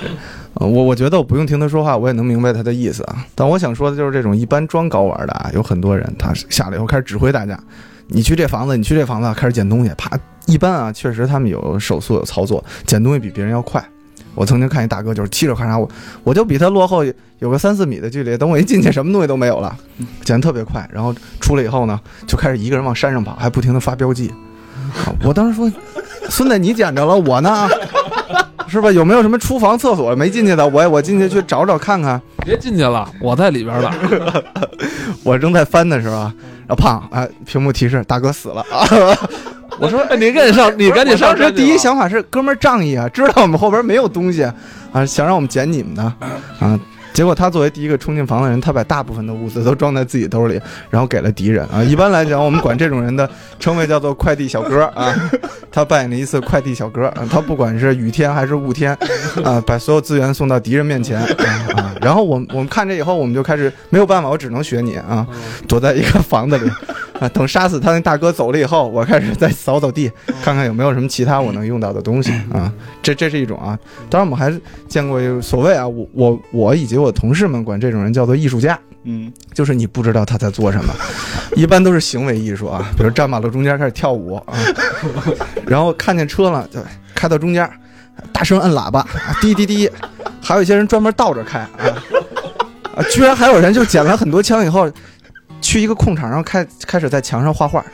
我我觉得我不用听他说话，我也能明白他的意思啊。但我想说的就是这种一般装高玩的啊，有很多人他下来以后开始指挥大家，你去这房子，你去这房子，开始捡东西，啪。一般啊，确实他们有手速有操作，捡东西比别人要快。我曾经看一大哥就是嘁哩咔嚓，我我就比他落后有个三四米的距离，等我一进去，什么东西都没有了，捡得特别快。然后出来以后呢，就开始一个人往山上跑，还不停的发标记。啊我当时说，孙子你捡着了，我呢？是吧？有没有什么厨房、厕所没进去的？我我进去去找找看看。别进去了，我在里边了。我正在翻的时候啊，然后胖啊，屏幕提示大哥死了啊。我说哎你赶紧上，你赶紧我当时上山去吧。第一想法是，哥们儿仗义啊，知道我们后边没有东西啊，想让我们捡你们的啊。结果他作为第一个冲进房的人，他把大部分的物资都装在自己兜里，然后给了敌人啊。一般来讲，我们管这种人的称谓叫做快递小哥啊。他扮演了一次快递小哥啊，他不管是雨天还是雾天啊，把所有资源送到敌人面前啊啊。然后我们我们看这以后，我们就开始没有办法，我只能学你啊，躲在一个房子里啊，等杀死他那大哥走了以后，我开始再扫扫地，看看有没有什么其他我能用到的东西啊。这这是一种啊。当然，我们还见过有所谓啊，我我我以及我同事们管这种人叫做艺术家，嗯，就是你不知道他在做什么，一般都是行为艺术啊，比如站马路中间开始跳舞啊，然后看见车了，就开到中间，大声摁喇叭，滴滴滴，还有一些人专门倒着开啊，啊，居然还有人就捡了很多枪以后，去一个空场，然后开开始在墙上画画，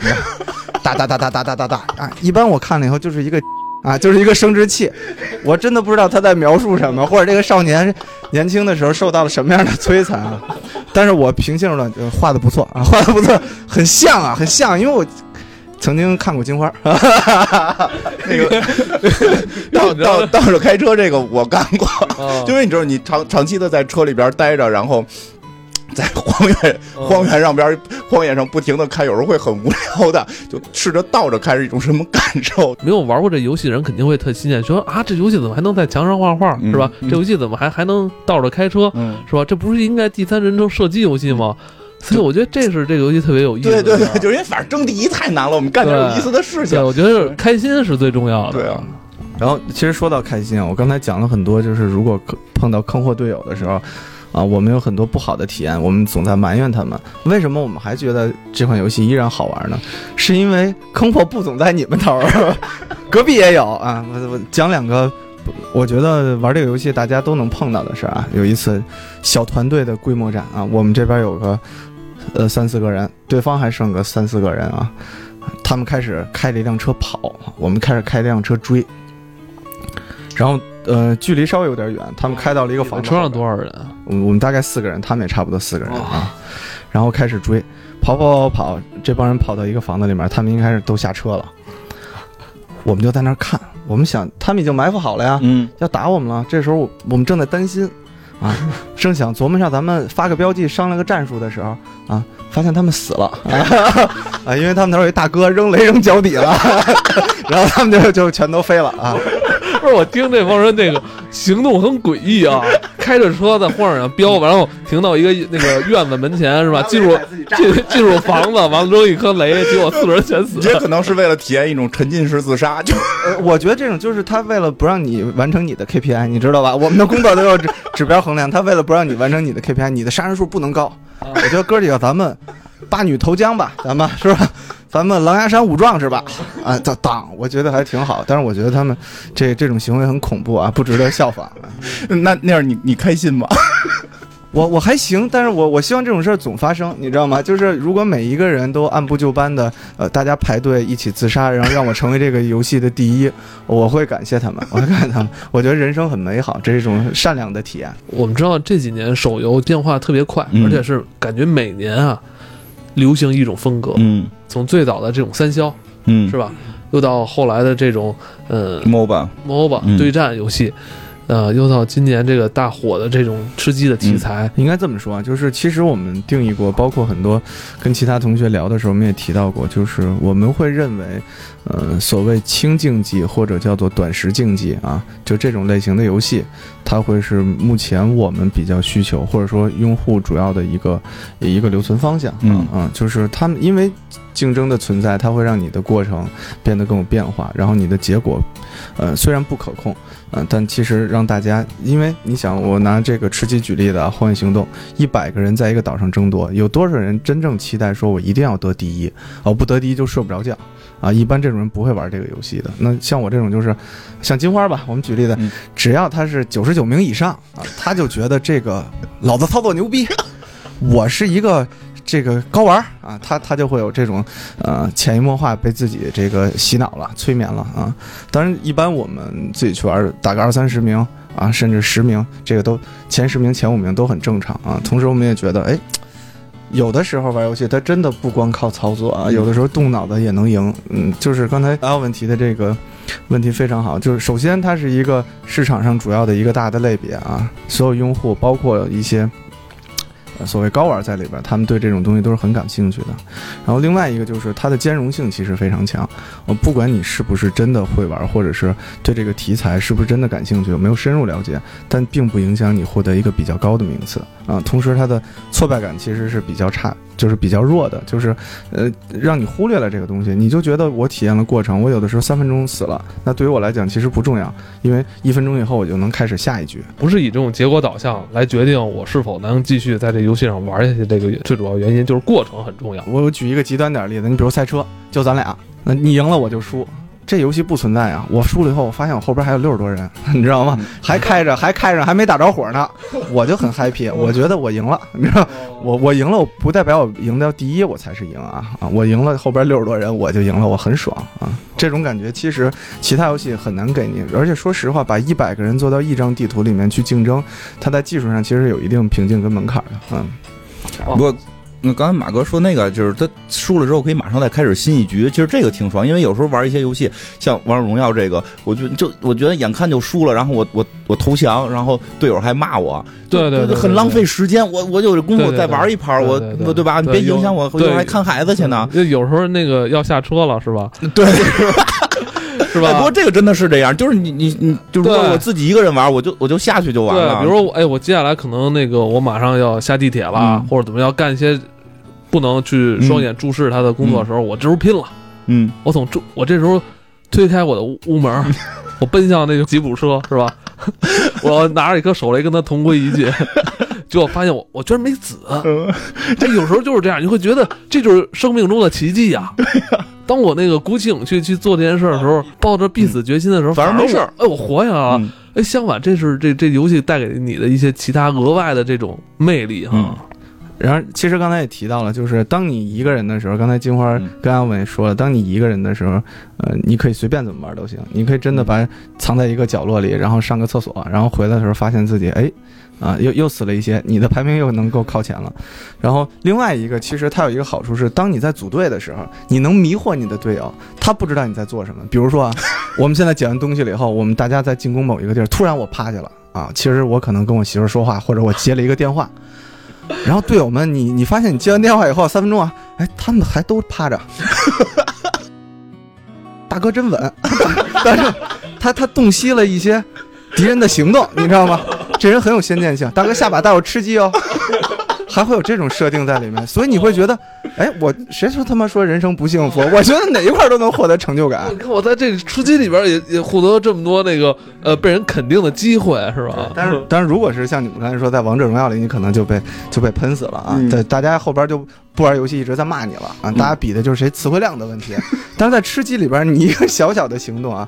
哒哒哒哒哒哒哒哒。啊，一般我看了以后就是一个。啊，就是一个生殖器，我真的不知道他在描述什么，或者这个少年年轻的时候受到了什么样的摧残啊。但是我平心而论，呃画的不错啊，画的不错，很像啊，很像，因为我曾经看过金花，那个倒倒倒着开车这个我干过，啊因为你知道你长长期的在车里边待着，然后。在荒原 荒原上边荒野上不停的开，有时候会很无聊的，就试着倒着开是一种什么感受？没有玩过这游戏的人肯定会特新鲜，说啊，这游戏怎么还能在墙上画画，嗯是吧？嗯这游戏怎么还还能倒着开车，嗯，是吧？这不是应该第三人称射击游戏吗？所以我觉得这是这个游戏特别有意思的对对对，就是因为反正争第一太难了，我们干点有意思的事对，情。我觉得开心是最重要的。对啊，然后其实说到开心啊，我刚才讲了很多，就是如果碰到坑货队友的时候。啊，我们有很多不好的体验，我们总在埋怨他们。为什么我们还觉得这款游戏依然好玩呢？是因为坑货不总在你们头儿，隔壁也有啊。我我讲两个，我觉得玩这个游戏大家都能碰到的事儿啊。有一次小团队的规模战啊，我们这边有个呃三四个人，对方还剩个三四个人啊。他们开始开了一辆车跑，我们开始开一辆车追，然后呃距离稍微有点远，他们开到了一个房子车上多少人啊？我们我们大概四个人，他们也差不多四个人啊，然后开始追，跑跑跑跑，这帮人跑到一个房子里面，他们应该是都下车了，我们就在那儿看，我们想他们已经埋伏好了呀，嗯，要打我们了，这时候我我们正在担心，啊，正想琢磨上咱们发个标记商量个战术的时候啊，发现他们死了 啊，因为他们那儿有一大哥扔雷扔脚底了，然后他们就就全都飞了啊。不是，我听这帮人那个行动很诡异啊，开着车在荒野上飙，然后停到一个那个院子门前是吧？进入进进入房子，完了扔一颗雷，结果四个人全死。也可能是为了体验一种沉浸式自杀，就呃，我觉得这种就是他为了不让你完成你的 KPI，你知道吧？我们的工作都要指指标衡量，他为了不让你完成你的 KPI，你的杀人数不能高。我觉得哥几个咱们八女投江吧，咱们是吧？咱们狼牙山五壮是吧？啊，当当，我觉得还挺好。但是我觉得他们这这种行为很恐怖啊，不值得效仿。那那样你你开心吗？我我还行，但是我我希望这种事儿总发生，你知道吗？就是如果每一个人都按部就班的，呃，大家排队一起自杀，然后让我成为这个游戏的第一，我会感谢他们，我会感谢他们。我觉得人生很美好，这是一种善良的体验。我们知道这几年手游变化特别快，嗯而且是感觉每年啊流行一种风格，嗯。从最早的这种三消嗯。是吧，又到后来的这种呃？MOBA，MOBA 嗯。对战游戏，呃，又到今年这个大火的这种吃鸡的题材，应该这么说啊，就是其实我们定义过，包括很多跟其他同学聊的时候，我们也提到过，就是我们会认为，呃，所谓轻竞技或者叫做短时竞技啊，就这种类型的游戏，它会是目前我们比较需求或者说用户主要的一个一个留存方向。嗯嗯，就是他们因为竞争的存在，它会让你的过程变得更有变化，然后你的结果，呃，虽然不可控。嗯，但其实让大家，因为你想，我拿这个吃鸡举例的啊，《荒野行动》，一百个人在一个岛上争夺，有多少人真正期待说我一定要得第一？哦，不得第一就睡不着觉啊！一般这种人不会玩这个游戏的。那像我这种就是，像金花吧，我们举例的嗯，只要他是九十九名以上啊，他就觉得这个老子操作牛逼，我是一个。这个高玩儿啊，他他就会有这种，呃，潜移默化被自己这个洗脑了、催眠了啊。当然，一般我们自己去玩儿，打个二三十名啊，甚至十名，这个都前十名、前五名都很正常啊。同时，我们也觉得，哎，有的时候玩游戏，它真的不光靠操作啊，有的时候动脑子也能赢。嗯，就是刚才阿文提的这个问题非常好，就是首先它是一个市场上主要的一个大的类别啊，所有用户包括一些。所谓高玩在里边，他们对这种东西都是很感兴趣的。然后另外一个就是它的兼容性其实非常强，我，不管你是不是真的会玩，或者是对这个题材是不是真的感兴趣，有没有深入了解，但并不影响你获得一个比较高的名次啊。同时，它的挫败感其实是比较差，就是比较弱的，就是呃，让你忽略了这个东西，你就觉得我体验了过程，我有的时候三分钟死了，那对于我来讲其实不重要，因为一分钟以后我就能开始下一局。不是以这种结果导向来决定我是否能继续在这游戏上玩下去。这个最主要原因就是过程很重要。我举一个极端点的例子，你比如赛车，就咱俩，那你赢了我就输。这游戏不存在啊！我输了以后，我发现我后边还有六十多人，你知道吗？还开着，还开着，还没打着火呢，我就很 happy，我觉得我赢了，你知道，我我赢了，我不代表我赢到第一，我才是赢啊啊！我赢了，后边六十多人我就赢了，我很爽啊！这种感觉其实其他游戏很难给你，而且说实话，把一百个人做到一张地图里面去竞争，它在技术上其实有一定瓶颈跟门槛的，嗯。不过，那刚才马哥说那个，就是他输了之后可以马上再开始新一局。其实这个挺爽，因为有时候玩一些游戏，像王者荣耀这个，我就就我觉得眼看就输了，然后我我我投降，然后队友还骂我，对对对，很浪费时间。我我有这功夫再玩一盘，我我对吧？你别影响我，回头还看孩子去呢。就有时候那个要下车了，是吧？对。是吧？不过这个真的是这样，就是你你你，就如果我自己一个人玩，我就我就下去就完了。比如说我，哎，我接下来可能那个我马上要下地铁了，嗯、或者怎么样，干一些不能去双眼注视他的工作的时候，嗯、我这时候拼了。嗯，我从这我这时候推开我的屋门，我奔向那个吉普车，是吧？我拿着一颗手雷跟他同归于尽。结果发现我我居然没死，这有时候就是这样，你会觉得这就是生命中的奇迹呀。对呀，当我那个鼓起勇气去做这件事的时候，抱着必死决心的时候，反而没事儿。哎，我活下来了。哎，相反，这是这这游戏带给你的一些其他额外的这种魅力哈。然后，其实刚才也提到了，就是当你一个人的时候，刚才金花跟阿伟也说了，当你一个人的时候，呃，你可以随便怎么玩都行，你可以真的把藏在一个角落里，然后上个厕所，然后回来的时候发现自己哎。啊，又又死了一些，你的排名又能够靠前了。然后另外一个，其实它有一个好处是，当你在组队的时候，你能迷惑你的队友，他不知道你在做什么。比如说啊，我们现在捡完东西了以后，我们大家在进攻某一个地儿，突然我趴下了啊，其实我可能跟我媳妇说话，或者我接了一个电话。然后队友们，你你发现你接完电话以后三分钟啊，哎，他们还都趴着。大哥真稳，但是他他洞悉了一些敌人的行动，你知道吗？这人很有先见性，大哥下把带我吃鸡哦，还会有这种设定在里面，所以你会觉得，哎，我谁说他妈说人生不幸福？我觉得哪一块都能获得成就感。你看我在这个吃鸡里边也也获得了这么多那个呃被人肯定的机会，是吧？但是但是如果是像你们刚才说，在王者荣耀里，你可能就被就被喷死了啊！对，大家后边就不玩游戏，一直在骂你了啊！大家比的就是谁词汇量的问题。但是在吃鸡里边，你一个小小的行动啊，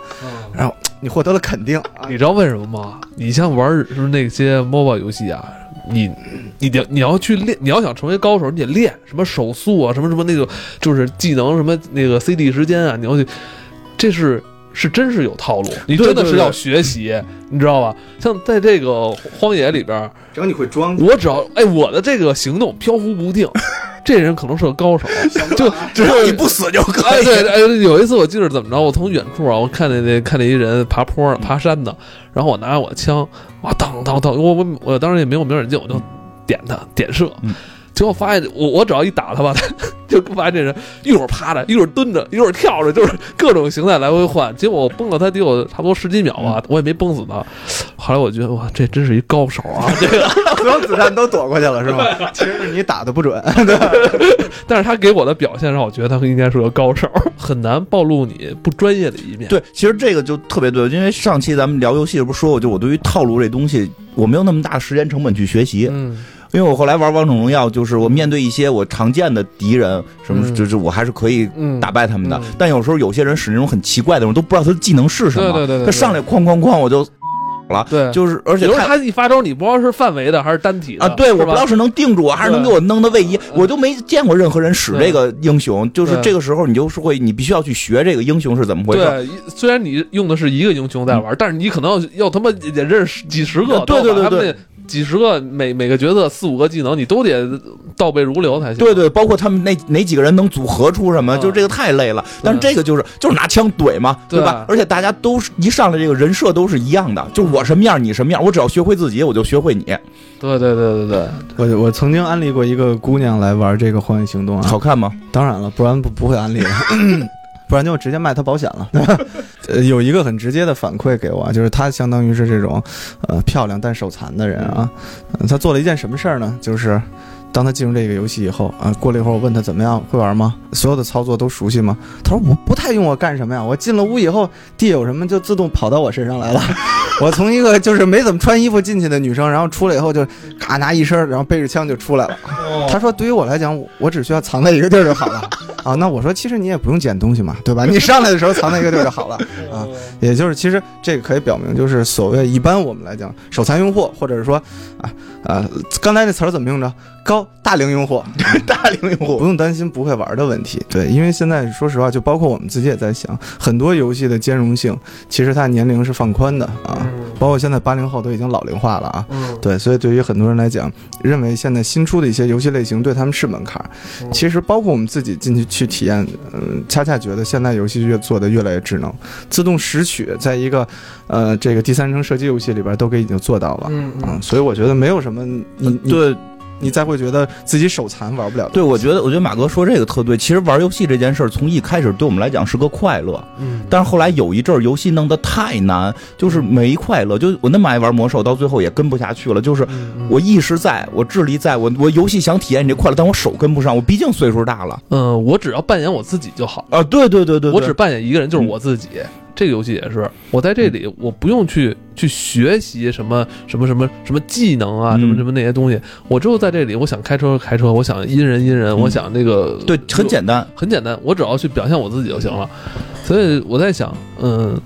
然后你获得了肯定。你知道为什么吗？你像玩是那些 MOBA 游戏啊，你你你要去练，你要想成为高手，你得练什么手速啊，什么什么那个就是技能什么那个 CD 时间啊，你要去，这是是真是有套路，你真的是要学习，你知道吧？像在这个荒野里边，只要你会装，我只要哎我的这个行动飘忽不定，这人可能是个高手，就只要你不死就可哎，以。对，哎，有一次我记得怎么着，我从远处啊，我看见那看见一人爬坡爬山的，然后我拿着我的枪，哇，当当当，我我我当时也没有瞄准镜，我就点他点射，嗯结果发现我我只要一打他吧，他 就发现这人一会儿趴着，一会儿蹲着，一会儿跳着，就是各种形态来回换。结果我崩了他得有差不多十几秒吧，我也没崩死他。后来我觉得哇，这真是一高手啊，这个。所有子弹都躲过去了，是吧？其实是你打的不准。对但是他给我的表现让我觉得他应该是个高手，很难暴露你不专业的一面。对，其实这个就特别对，因为上期咱们聊游戏时不是说过，就我对于套路这东西，我没有那么大时间成本去学习。嗯，因为我后来玩王者荣耀，就是我面对一些我常见的敌人，什么嗯就是我还是可以嗯打败他们的。嗯但有时候有些人使那种很奇怪的，我都不知道他的技能是什么。对对对他上来哐哐哐我就了，对，就是而且他。一发招，你不知道是范围的还是单体的啊，对，我不知道是能定住我，还是能给我弄的位移，我都没见过任何人使这个英雄。就是这个时候，你就是会，你必须要去学这个英雄是怎么回事。对，虽然你用的是一个英雄在玩，但是你可能要要他妈也认识几十个，啊对对对对几十个每每个角色四五个技能，你都得倒背如流才行。对对，包括他们那哪几个人能组合出什么，嗯就这个太累了。但是这个就是就是拿枪怼嘛，对吧？而且大家都是一上来这个人设都是一样的，就是我什么样你什么样，我只要学会自己，我就学会你。对对对对对，我我曾经安利过一个姑娘来玩这个《荒野行动》啊，好看吗？当然了，不然不不会安利了，不然就直接卖她保险了。呃，有一个很直接的反馈给我啊，就是他相当于是这种呃漂亮但手残的人啊，嗯，他做了一件什么事儿呢？就是。当他进入这个游戏以后啊，过了一会儿我问他怎么样，会玩吗？所有的操作都熟悉吗？他说我不太用我干什么呀？我进了屋以后，地有什么就自动跑到我身上来了。我从一个就是没怎么穿衣服进去的女生，然后出来以后就咔拿一身，然后背着枪就出来了。他说：“对于我来讲，我我只需要藏在一个地儿就好了啊。”那我说：“其实你也不用捡东西嘛，对吧？你上来的时候藏在一个地儿就好了啊。”也就是，其实这个可以表明，就是所谓一般我们来讲，手残用户，或者是说啊啊，刚才那词儿怎么用着？高大龄用户，大龄用户不用担心不会玩的问题。对，因为现在说实话，就包括我们自己也在想，很多游戏的兼容性，其实它年龄是放宽的啊，包括现在八零后都已经老龄化了啊。嗯，对，所以对于很多人来讲，认为现在新出的一些游戏类型对他们是门槛儿。其实包括我们自己进去去体验，嗯、恰恰觉得现在游戏越做的越来越智能，自动拾取在一个呃这个第三人称射击游戏里边都给已经做到了。嗯嗯，所以我觉得没有什么你你对你再会觉得自己手残玩不了。对，我觉得我觉得马哥说这个特对。其实玩游戏这件事儿，从一开始对我们来讲是个快乐，嗯，但是后来有一阵儿游戏弄得太难，就是没快乐。就我那么爱玩魔兽，到最后也跟不下去了。就是嗯我意识在，我智力在，我我游戏想体验你这快乐，但我手跟不上。我毕竟岁数大了嗯，我只要扮演我自己就好。啊！对对对对，我只扮演一个人，就是我自己。这个游戏也是，我在这里，我不用去去学习什么什么什么什么技能啊，嗯什么什么那些东西。我只有在这里，我想开车开车，我想阴人阴人，我想那个对很简单。很简单，我只要去表现我自己就行了。所以我在想，嗯，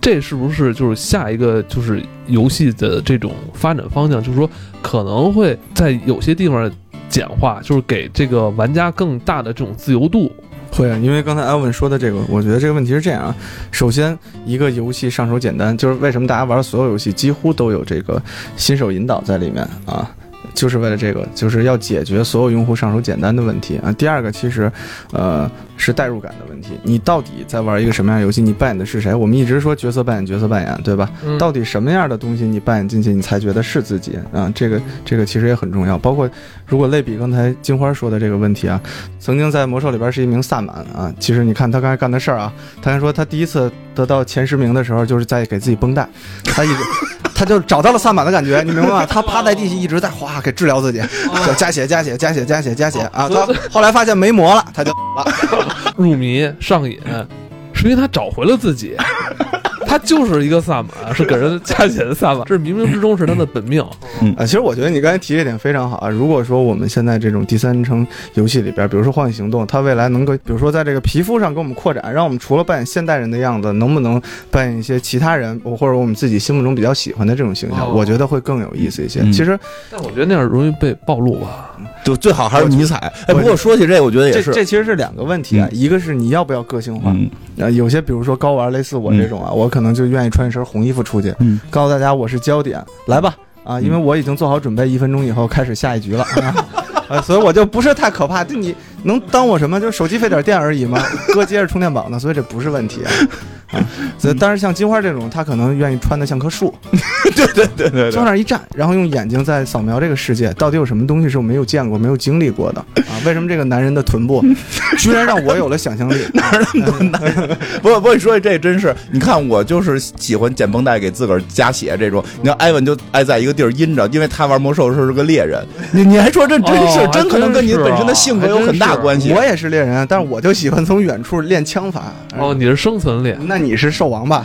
这是不是就是下一个就是游戏的这种发展方向？就是说可能会在有些地方简化，就是给这个玩家更大的这种自由度。会啊，因为刚才艾文说的这个，我觉得这个问题是这样啊。首先，一个游戏上手简单，就是为什么大家玩所有游戏几乎都有这个新手引导在里面啊，就是为了这个，就是要解决所有用户上手简单的问题啊。第二个，其实，呃，是代入感的问题。你到底在玩一个什么样的游戏？你扮演的是谁？我们一直说角色扮演，角色扮演，对吧？嗯到底什么样的东西你扮演进去，你才觉得是自己啊？这个这个其实也很重要。包括如果类比刚才金花说的这个问题啊，曾经在魔兽里边是一名萨满啊。其实你看他刚才干的事儿啊，他还说他第一次得到前十名的时候，就是在给自己绷带，他一直。他就找到了萨满的感觉，你明白吗？他趴在地下一直在哗给治疗自己，就加血加血加血加血加血啊！他后来发现没魔了，他就了。入迷上瘾，是因为他找回了自己。他就是一个萨满，是给人加血的萨满，这是冥冥之中是他的本命。啊，其实我觉得你刚才提这点非常好啊。如果说我们现在这种第三人称游戏里边，比如说《荒野行动》，它未来能够，比如说在这个皮肤上给我们扩展，让我们除了扮演现代人的样子，能不能扮演一些其他人，或者我们自己心目中比较喜欢的这种形象？哦我觉得会更有意思一些。嗯其实但我觉得那样容易被暴露吧。就最好还是迷彩。哎，不过说起这，我觉得也这是，这其实是两个问题啊，嗯一个是你要不要个性化，嗯呃，有些比如说高玩类似我这种啊，我可能就愿意穿一身红衣服出去，嗯，告诉大家我是焦点，来吧。啊，因为我已经做好准备，一分钟以后开始下一局了。啊 啊，所以我就不是太可怕。就你能当我什么？就手机费点电而已嘛，哥接着充电宝呢，所以这不是问题啊。啊，所以但是像金花这种，她可能愿意穿的像棵树，对对对对往那儿一站，然后用眼睛在扫描这个世界，到底有什么东西是我没有见过、没有经历过的啊？为什么这个男人的臀部居然让我有了想象力？哪儿那么多男人？不不，你说这真是，你看我就是喜欢剪绷带给自个儿加血这种。你看艾文就爱在一个地儿阴着，因为他玩魔兽的时候是个猎人。你你还说这真是、哦真可能跟你本身的性格有很大关系。我也是猎人，但是我就喜欢从远处练枪法。哦，你是生存猎，那你是兽王吧？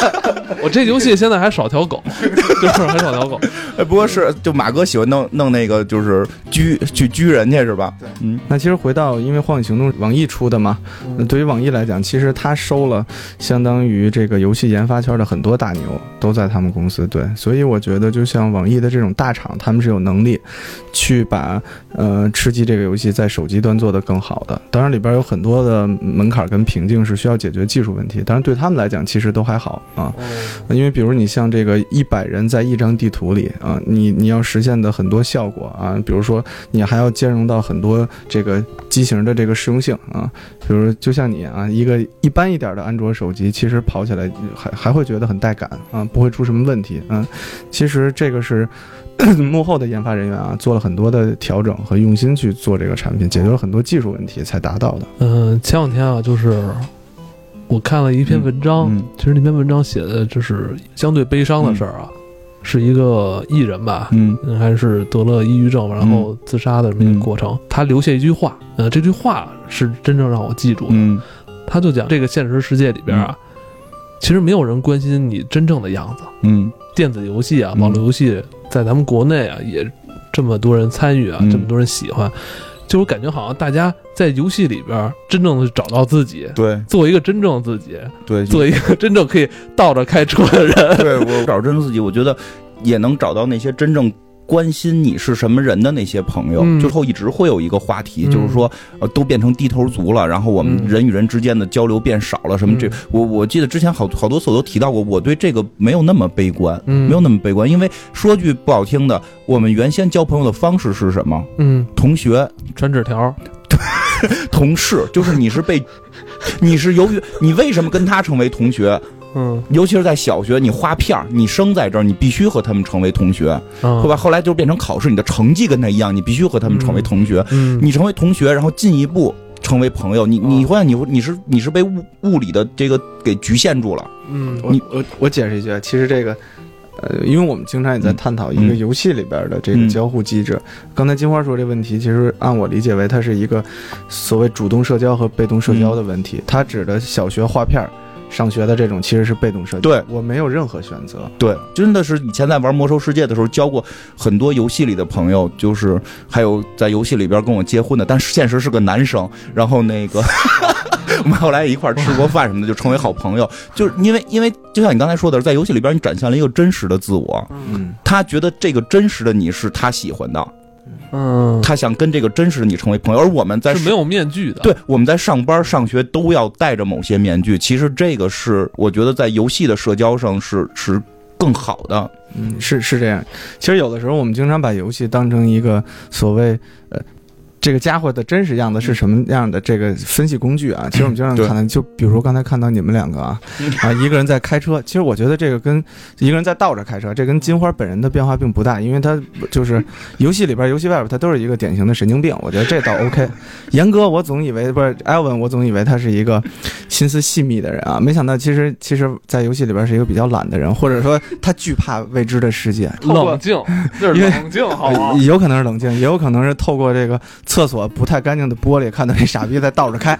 我这游戏现在还少条狗，就是还少条狗。哎，不过是就马哥喜欢弄弄那个就是狙去狙人去是吧？对嗯那其实回到，因为《荒野行动》网易出的嘛，那对于网易来讲，其实它收了相当于这个游戏研发圈的很多大牛都在他们公司，对，所以我觉得就像网易的这种大厂，他们是有能力去把呃吃鸡这个游戏在手机端做得更好的。当然里边有很多的门槛跟瓶颈是需要解决技术问题，当然对他们来讲其实都还好啊。因为比如你像这个一百人在一张地图里啊，你你要实现的很多效果啊，比如说你还要兼容到很多这个机型的这个适用性啊，比如就像你啊，一个一般一点的安卓手机，其实跑起来还还会觉得很带感啊，不会出什么问题啊。其实这个是 幕后的研发人员啊，做了很多的调整和用心去做这个产品，解决了很多技术问题才达到的。嗯，前两天啊，就是我看了一篇文章，嗯其实那篇文章写的就是相对悲伤的事儿啊，是一个艺人吧，嗯嗯，还是得了抑郁症，然后自杀的这么一个过程。他留下一句话，呃，这句话是真正让我记住的。嗯他就讲这个现实世界里边啊，其实没有人关心你真正的样子。嗯电子游戏啊，嗯网络游戏在咱们国内啊也这么多人参与啊，嗯这么多人喜欢，就我感觉好像大家在游戏里边真正的找到自己，对做一个真正的自己，对做一个真正可以倒着开车的人。对我找真自己，我觉得也能找到那些真正。关心你是什么人的那些朋友，嗯。最后一直会有一个话题，嗯。就是说，呃，都变成低头族了，然后我们嗯人与人之间的交流变少了，什么这，嗯我我记得之前好好多次我都提到过，我对这个没有那么悲观，嗯。没有那么悲观，因为说句不好听的，我们原先交朋友的方式是什么？嗯，同学、传纸条，同事，就是你是被，你是由于你为什么跟他成为同学？嗯，尤其是在小学，你划片儿，你生在这儿，你必须和他们成为同学，嗯后吧？后来就变成考试，你的成绩跟他一样，你必须和他们成为同学。嗯，你成为同学，然后进一步成为朋友，你你哦会你你是你是被物物理的这个给局限住了。嗯我我我解释一句，啊，其实这个。呃，因为我们经常也在探讨一个嗯游戏里边的这个嗯交互机制。刚才金花说这问题，其实按我理解为它是一个所谓主动社交和被动社交的问题。它指的小学画片儿上学的这种其实是被动社交。对我没有任何选择。对，真的是以前在玩魔兽世界的时候交过很多游戏里的朋友，就是还有在游戏里边跟我结婚的，但是现实是个男生。然后那个我们后来一块儿吃过饭什么的，就成为好朋友。就是因为因为就像你刚才说的，在游戏里边你展现了一个真实的自我，嗯，他觉得这个真实的你是他喜欢的，嗯，他想跟这个真实的你成为朋友。而我们在是没有面具的。，对，我们在上班、上学都要戴着某些面具。其实这个是我觉得在游戏的社交上是是更好的。嗯，是是这样。其实有的时候我们经常把游戏当成一个所谓呃。这个家伙的真实样子是什么样的？这个分析工具啊，其实我们经常对看到，就比如说刚才看到你们两个啊，啊，一个人在开车，其实我觉得这个跟一个人在倒着开车，这跟金花本人的变化并不大，因为他就是 游戏里边、游戏外边，他都是一个典型的神经病，我觉得这倒 OK。严哥，我总以为不是艾文，我总以为他是一个心思细密的人啊，没想到其实其实，在游戏里边是一个比较懒的人，或者说他惧怕未知的世界，冷静，这是因为冷静，好不好呃？有可能是冷静，也有可能是透过这个厕所不太干净的玻璃，看到那傻逼在倒着开，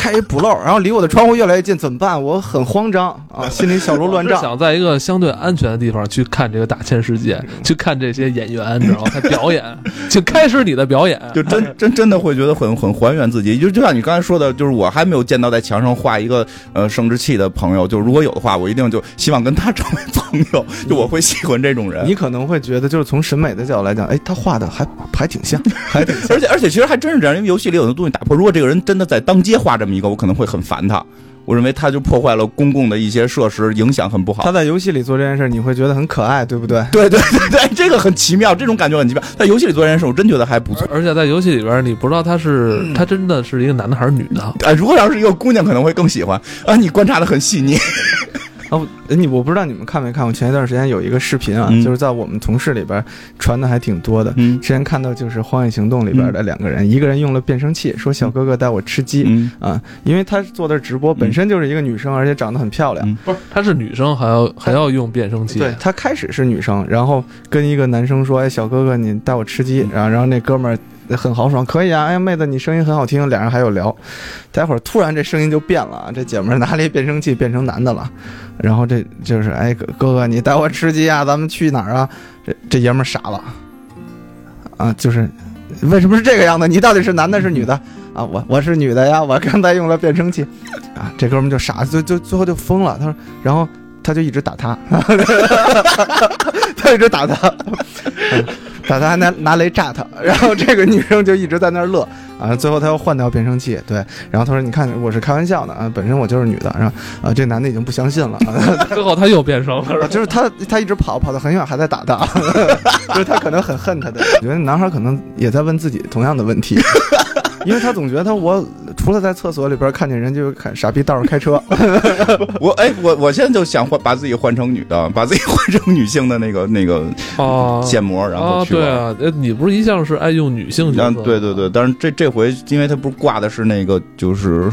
开一补漏，然后离我的窗户越来越近，怎么办？我很慌张啊，心里小鹿乱撞。想在一个相对安全的地方去看这个大千世界，去看这些演员，你知道吗？他表演，请开始你的表演。就 真真真的会觉得很很还原自己，就就像你刚才说的，就是我还没有见到在墙上画一个呃生殖器的朋友，就如果有的话，我一定就希望跟他成为朋友，就我会喜欢这种人你。可能会觉得，就是从审美的角度来讲，哎，他画的还还挺像，还挺像。而且而且其实还真是这样，因为游戏里有的东西打破。如果这个人真的在当街画这么一个，我可能会很烦他。我认为他就破坏了公共的一些设施，影响很不好他。在游戏里做这件事，你会觉得很可爱，对不对？对对对对，这个很奇妙，这种感觉很奇妙。在游戏里做这件事，我真觉得还不错。而且在游戏里边，你不知道他是他真的是一个男的还是女的。啊，如果要是一个姑娘，可能会更喜欢啊。你观察的很细腻，哦，你我不知道你们看没看过，前一段时间有一个视频啊，嗯就是在我们同事里边传的还挺多的。嗯之前看到就是《荒野行动》里边的两个人，一个人用了变声器，说小哥哥带我吃鸡。嗯啊，因为他做的直播本身就是一个女生，而且长得很漂亮。嗯不是，她是女生还要还要用变声器。对，她开始是女生，然后跟一个男生说：“哎，小哥哥，你带我吃鸡。”然后，然后那哥们儿很豪爽，可以啊，哎呀，妹子，你声音很好听。俩人还有聊，待会儿突然这声音就变了，这姐们儿拿了一变声器变成男的了，然后这就是，哎，哥哥哥，你带我吃鸡啊，咱们去哪儿啊？这这爷们傻了，啊，就是为什么是这个样子？你到底是男的是女的？啊，我我是女的呀，我刚才用了变声器，啊，这哥们儿就傻，就就最后就疯了。他说，然后他就一直打他，他一直打他，嗯他还拿拿雷炸他，然后这个女生就一直在那儿乐啊。最后他又换掉变声器，对，然后他说：“你看，我是开玩笑的啊，本身我就是女的。”然后啊，这男的已经不相信了啊，最后他又变声了，是吧？就是他他一直跑跑得很远，还在打他，就是他可能很恨他的。我觉得男孩可能也在问自己同样的问题。因为他总觉得他我除了在厕所里边看见人就看傻逼道上开车，我哎，我我现在就想换把自己换成女的，把自己换成女性的那个那个啊建模，然后啊，去啊。对啊，呃你不是一向是爱用女性角嗯色？，对对对，，但是这这回，因为他不是挂的是那个，就是，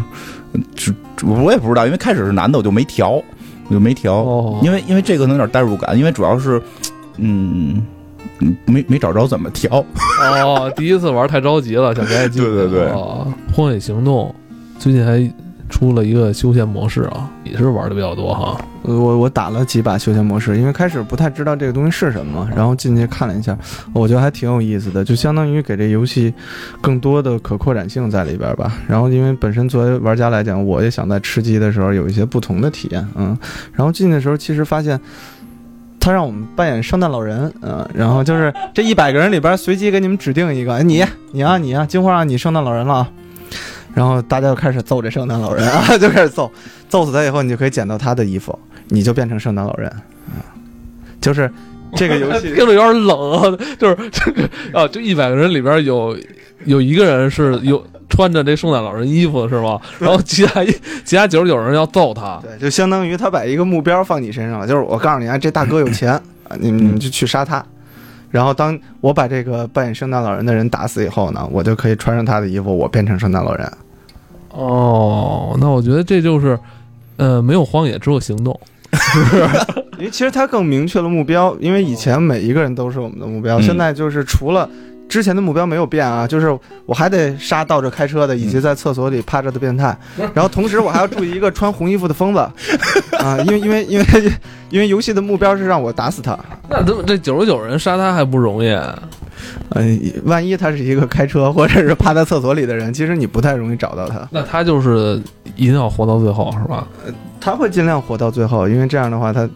是我也不知道，因为开始是男的，我就没调，我就没调，哦，因为因为这个能有点代入感，因为主要是，嗯，嗯没没找着怎么调，哦，第一次玩太着急了，想赶紧进去。对对对哦，荒野行动最近还出了一个休闲模式啊，也是玩的比较多哈。我我打了几把休闲模式，因为开始不太知道这个东西是什么，然后进去看了一下，我觉得还挺有意思的，就相当于给这游戏更多的可扩展性在里边吧。然后因为本身作为玩家来讲，我也想在吃鸡的时候有一些不同的体验，嗯，然后进去的时候其实发现。他让我们扮演圣诞老人，嗯、然后就是这一百个人里边随机给你们指定一个，你你啊你啊，金花啊，你圣诞老人了，然后大家就开始揍这圣诞老人啊，就开始揍，揍死他以后，你就可以捡到他的衣服，你就变成圣诞老人，啊，就是这个游戏听着有点冷啊，就是这个 啊，就一百个人里边有有一个人是有穿着这圣诞老人衣服是吗？然后其他一其他九十九人要揍他。对，就相当于他把一个目标放你身上了，就是我告诉你啊，这大哥有钱啊，你们你们就去杀他。然后当我把这个扮演圣诞老人的人打死以后呢，我就可以穿上他的衣服，我变成圣诞老人。哦，那我觉得这就是，呃，没有荒野，只有行动。因为其实他更明确了目标，因为以前每一个人都是我们的目标，嗯现在就是除了。之前的目标没有变啊，就是我还得杀倒着开车的，以及在厕所里趴着的变态，然后同时我还要注意一个穿红衣服的疯子，啊，因为因为因为因为游戏的目标是让我打死他，那怎么这九十九人杀他还不容易？嗯，万一他是一个开车或者是趴在厕所里的人，其实你不太容易找到他。那他就是一定要活到最后，是吧？他会尽量活到最后，因为这样的话他。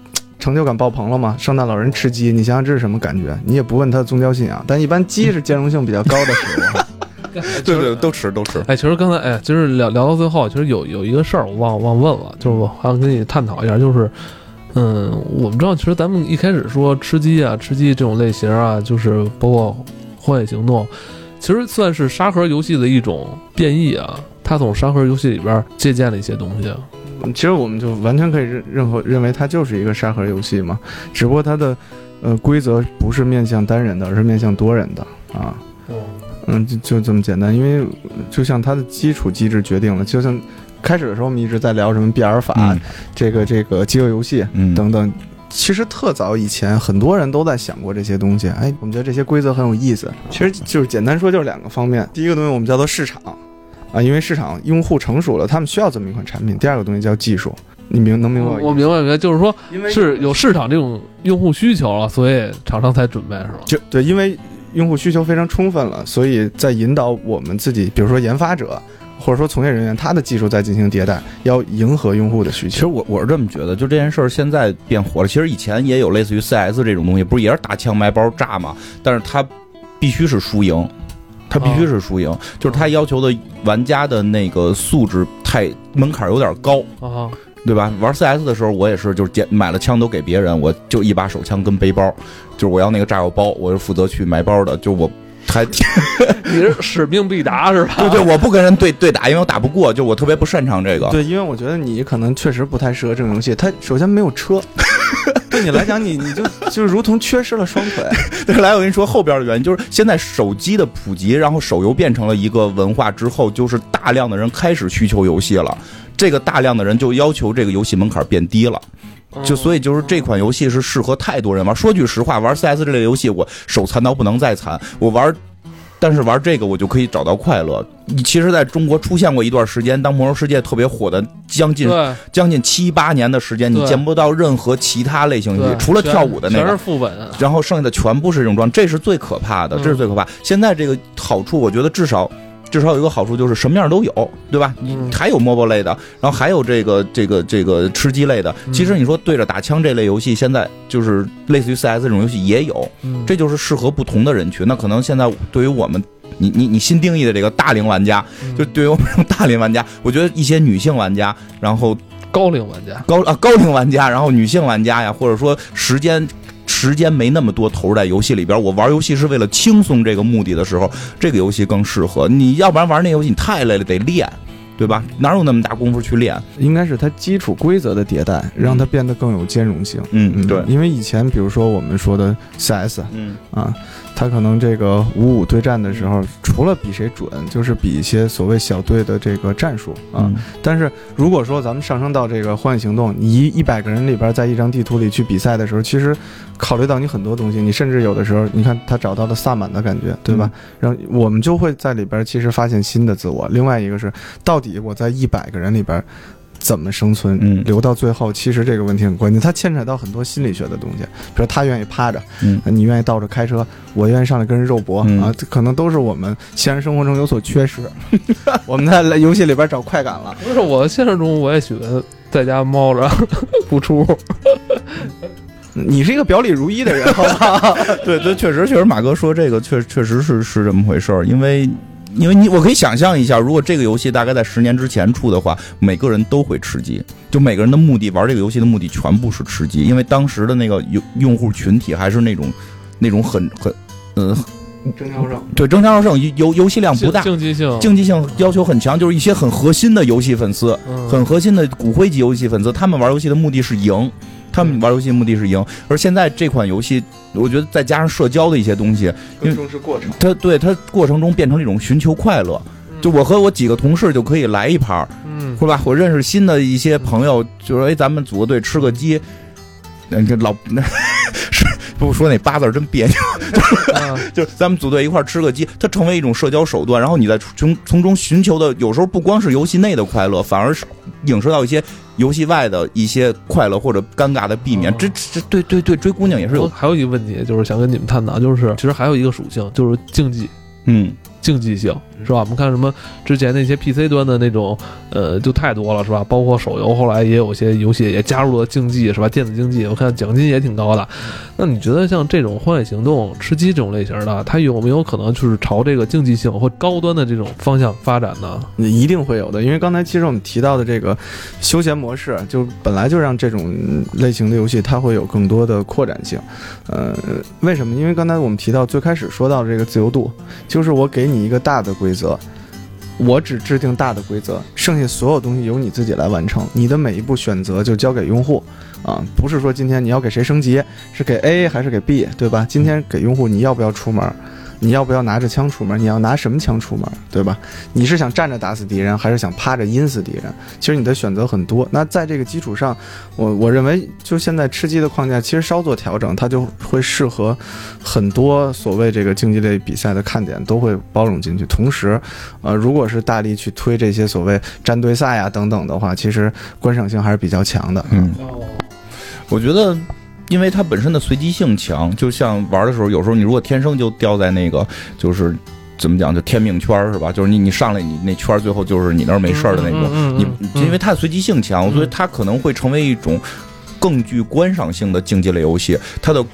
成就感爆棚了嘛？圣诞老人吃鸡，你想想这是什么感觉？你也不问他的宗教信仰，但一般鸡是兼容性比较高的食物。对对，都吃都吃。哎，其实刚才哎，就是聊聊到最后，其实有有一个事儿我忘忘问了，就是我还想跟你探讨一下，就是，嗯，我们知道，其实咱们一开始说吃鸡啊、吃鸡这种类型啊，就是包括荒野行动，其实算是沙盒游戏的一种变异啊。它从沙盒游戏里边借鉴了一些东西。其实我们就完全可以认任何认为它就是一个沙盒游戏嘛，只不过它的呃规则不是面向单人的，而是面向多人的啊。嗯，就就这么简单，因为就像它的基础机制决定了，就像开始的时候我们一直在聊什么变尔法，嗯这个这个饥饿游戏嗯等等。其实特早以前，很多人都在想过这些东西。哎，我们觉得这些规则很有意思。其实就是简单说，就是两个方面。第一个东西我们叫做市场，啊，因为市场用户成熟了，他们需要这么一款产品。第二个东西叫技术，你明能明白我明白明白，就是说因为是有市场这种用户需求了，所以厂商才准备，是吧？就对，因为用户需求非常充分了，所以在引导我们自己，比如说研发者或者说从业人员，他的技术在进行迭代，要迎合用户的需求其实。我我是这么觉得，就这件事儿现在变火了。其实以前也有类似于 CS 这种东西，不是也是打枪埋包炸吗？但是它必须是输赢，它必须是输赢，就是他要求的玩家的那个素质太门槛有点高，啊，对吧？玩 CS 的时候，我也是，就是捡买了枪都给别人，我就一把手枪跟背包，就是我要那个炸药包，我是负责去买包的，就我还 你是使命必达是吧？对对，我不跟人对对打，因为我打不过，就我特别不擅长这个。对，因为我觉得你可能确实不太适合这种游戏。它首先没有车，对你来讲，你你就就如同缺失了双腿。对，来我跟你说后边的原因，就是现在手机的普及，然后手游变成了一个文化之后，就是大量的人开始需求游戏了。这个大量的人就要求这个游戏门槛变低了，就所以就是这款游戏是适合太多人玩。说句实话，玩 CS 这类游戏，我手残到不能再残，我玩。但是玩这个我就可以找到快乐。其实，在中国出现过一段时间，当魔兽世界特别火的将近将近七八年的时间，你见不到任何其他类型游戏，，除了跳舞的那个全是，副本，然后剩下的全部是这种装，这是最可怕的，嗯这是最可怕。现在这个好处，我觉得至少至少有一个好处就是什么样都有，对吧？你嗯还有 MOBA 类的，然后还有这个这个这个吃鸡类的。嗯其实你说对着打枪这类游戏，现在就是类似于 CS 这种游戏也有，嗯这就是适合不同的人群。那可能现在对于我们。你你你新定义的这个大龄玩家，嗯就对于我们这种大龄玩家，我觉得一些女性玩家，然后高龄玩家，高啊高龄玩家，然后女性玩家呀，或者说时间时间没那么多投入在游戏里边，我玩游戏是为了轻松这个目的的时候，这个游戏更适合。你要不然玩那游戏你太累了，得练，对吧？哪有那么大功夫去练？应该是它基础规则的迭代，让它变得更有兼容性。嗯嗯，对，因为以前比如说我们说的 CS 嗯啊，它可能这个五五对战的时候，除了比谁准，就是比一些所谓小队的这个战术啊。嗯但是如果说咱们上升到这个荒野行动，你一一百个人里边在一张地图里去比赛的时候，其实考虑到你很多东西，你甚至有的时候，你看他找到了萨满的感觉，对吧？然后我们就会在里边其实发现新的自我。另外一个是，到底我在一百个人里边。怎么生存？嗯留到最后，其实这个问题很关键，它牵扯到很多心理学的东西。比如他愿意趴着，嗯你愿意倒着开车，我愿意上来跟人肉搏、嗯啊，可能都是我们现实生活中有所缺失。我们在游戏里边找快感了。不是我现实中我也喜欢在家猫着 不出，你是一个表里如一的人，好吧？对 对，确实确实，马哥说这个确确实是是这么回事儿，因为。因为你，我可以想象一下，如果这个游戏大概在十年之前出的话，每个人都会吃鸡，就每个人的目的玩这个游戏的目的全部是吃鸡，因为当时的那个用用户群体还是那种那种很很，呃，郑教授，对争强好胜，游游戏量不大，竞技性，竞技性要求很强，就是一些很核心的游戏粉丝，嗯。很核心的骨灰级游戏粉丝，他们玩游戏的目的是赢，他们玩游戏的目的是赢。而现在这款游戏，我觉得再加上社交的一些东西，更重视过程。它对它过程中变成了一种寻求快乐。就我和我几个同事就可以来一盘儿，嗯是吧？我认识新的一些朋友，就说哎，咱们组个队吃个鸡。那，这老那是不说那八字真别扭，啊 就咱们组队一块吃个鸡，它成为一种社交手段，然后你在从从中寻求的，有时候不光是游戏内的快乐，反而是影射到一些游戏外的一些快乐或者尴尬的避免。哦这这对对对，追姑娘也是有，还有一个问题，就是想跟你们探讨，就是其实还有一个属性，就是竞技。嗯竞技性是吧？我们看什么之前那些 PC 端的那种，呃，就太多了是吧？包括手游，后来也有些游戏也加入了竞技是吧？电子竞技，我看奖金也挺高的。那你觉得像这种荒野行动、吃鸡这种类型的，它有没有可能就是朝这个竞技性或高端的这种方向发展呢？一定会有的，因为刚才其实我们提到的这个休闲模式，就本来就让这种类型的游戏它会有更多的扩展性。呃，为什么？因为刚才我们提到最开始说到这个自由度，就是我给你一个大的规则，我只制定大的规则，剩下所有东西由你自己来完成，你的每一步选择就交给用户。啊，不是说今天你要给谁升级，是给 A 还是给 B，对吧？今天给用户你要不要出门？你要不要拿着枪出门？你要拿什么枪出门，对吧？你是想站着打死敌人，还是想趴着阴死敌人？其实你的选择很多。那在这个基础上，我我认为就现在吃鸡的框架，其实稍作调整，它就会适合很多所谓这个竞技类比赛的看点都会包容进去。同时，呃，如果是大力去推这些所谓战队赛啊等等的话，其实观赏性还是比较强的。嗯，哦，我觉得。因为它本身的随机性强，就像玩的时候，有时候你如果天生就掉在那个，就是怎么讲，就天命圈是吧？就是你你上来你那圈最后就是你那儿没事儿的那种，你嗯嗯嗯嗯因为它随机性强，嗯所以它可能会成为一种更具观赏性的竞技类游戏。它的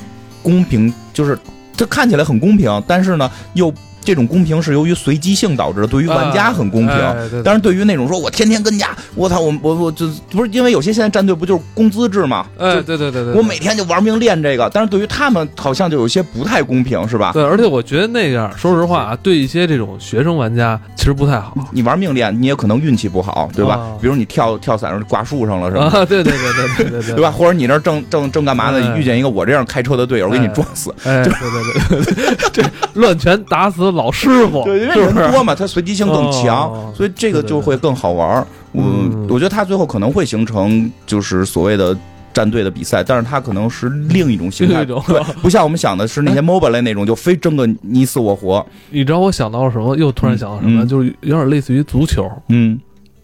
公平就是它看起来很公平，但是呢又这种公平是由于随机性导致的，对于玩家很公平。但是对于那种说我天天跟家，我操，我我我就不是因为有些现在战队不就是工资制吗？哎，对对对对，我每天就玩命练这个，但是对于他们好像就有些不太公平，是吧？对，而且我觉得那样，说实话啊，对一些这种学生玩家其实不太好你玩命练，你也可能运气不好，对吧？啊比如你跳跳伞上挂树上了，是吧？啊。对对对对对对对，对吧？？或者你那正正正干嘛呢？哎遇见一个我这样开车的队友，给你哎撞死。哎，对对对对对，这 乱拳打死老师傅，对，因为？人多嘛，他随机性更强，哦所以这个就会更好玩儿。我、嗯我觉得他最后可能会形成就是所谓的。战队的比赛，但是他可能是另一种形态，不像我们想的是那些 MOBA 类那种，就非争个你死我活。你知道我想到了什么？又突然想到什么？嗯就是有点类似于足球，嗯，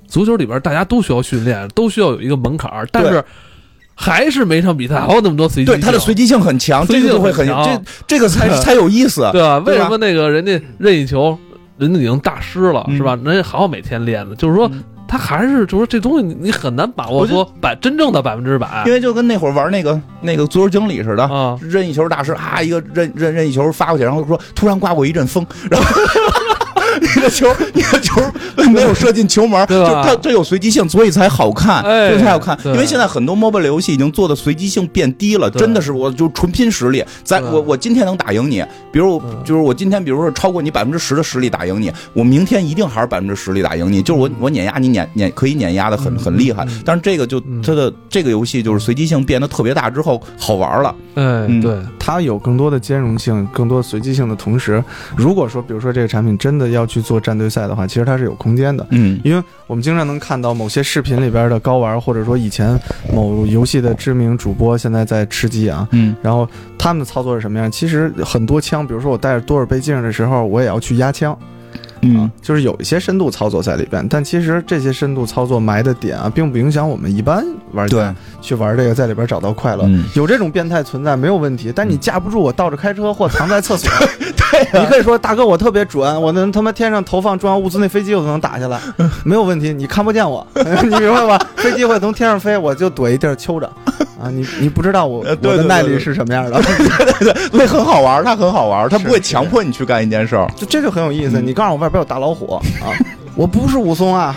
足球里边大家都需要训练，都需要有一个门槛儿，但是还是每场比赛还有那么多随机对，性，它的随机性很强，这个就会很很强这这个才 才有意思。对吧？为什么那个人家任意球，人家已经大师了，嗯是吧？人家还要每天练呢，就是说嗯他还是就是说这东西你你很难把握说百真正的百分之百因为就跟那会儿玩那个那个足球经理似的，啊。任意球大师啊，一个任任任意球发过去，然后说突然刮过一阵风，然后 你的球你的球没有射进球门，就它它这有随机性，所以才好看，哎所以才好看。因为现在很多 mobile 游戏已经做的随机性变低了，真的是我就纯拼实力。咱我我今天能打赢你，比如就是我今天比如说超过你百分之十的实力打赢你，我明天一定还是百分之十力打赢你，就是我我碾压你碾碾可以碾压的很嗯很厉害嗯，但是这个就嗯它的这个游戏就是随机性变得特别大之后好玩了。哎，嗯对，它有更多的兼容性、更多随机性的同时，如果说比如说这个产品真的要去做战队赛的话，其实它是有空间的。嗯因为我们经常能看到某些视频里边的高玩，或者说以前某游戏的知名主播现在在吃鸡啊，嗯然后他们的操作是什么样？其实很多枪，比如说我带着多尔倍镜的时候，我也要去压枪嗯啊，就是有一些深度操作在里边。但其实这些深度操作埋的点啊，并不影响我们一般玩对家去玩这个，在里边找到快乐。嗯有这种变态存在没有问题，但你架不住我倒着开车或藏在厕所。对你可以说大哥我特别准，我能他妈天上投放重要物资那飞机我都能打下来，没有问题，你看不见我，你明白吧？飞机会从天上飞，我就躲一地儿揪着啊，你你不知道我我的耐力是什么样的，对，很好玩，它很好玩，它不会强迫你去干一件事儿。就这就很有意思。嗯你告诉我外边有大老虎啊，我不是武松啊，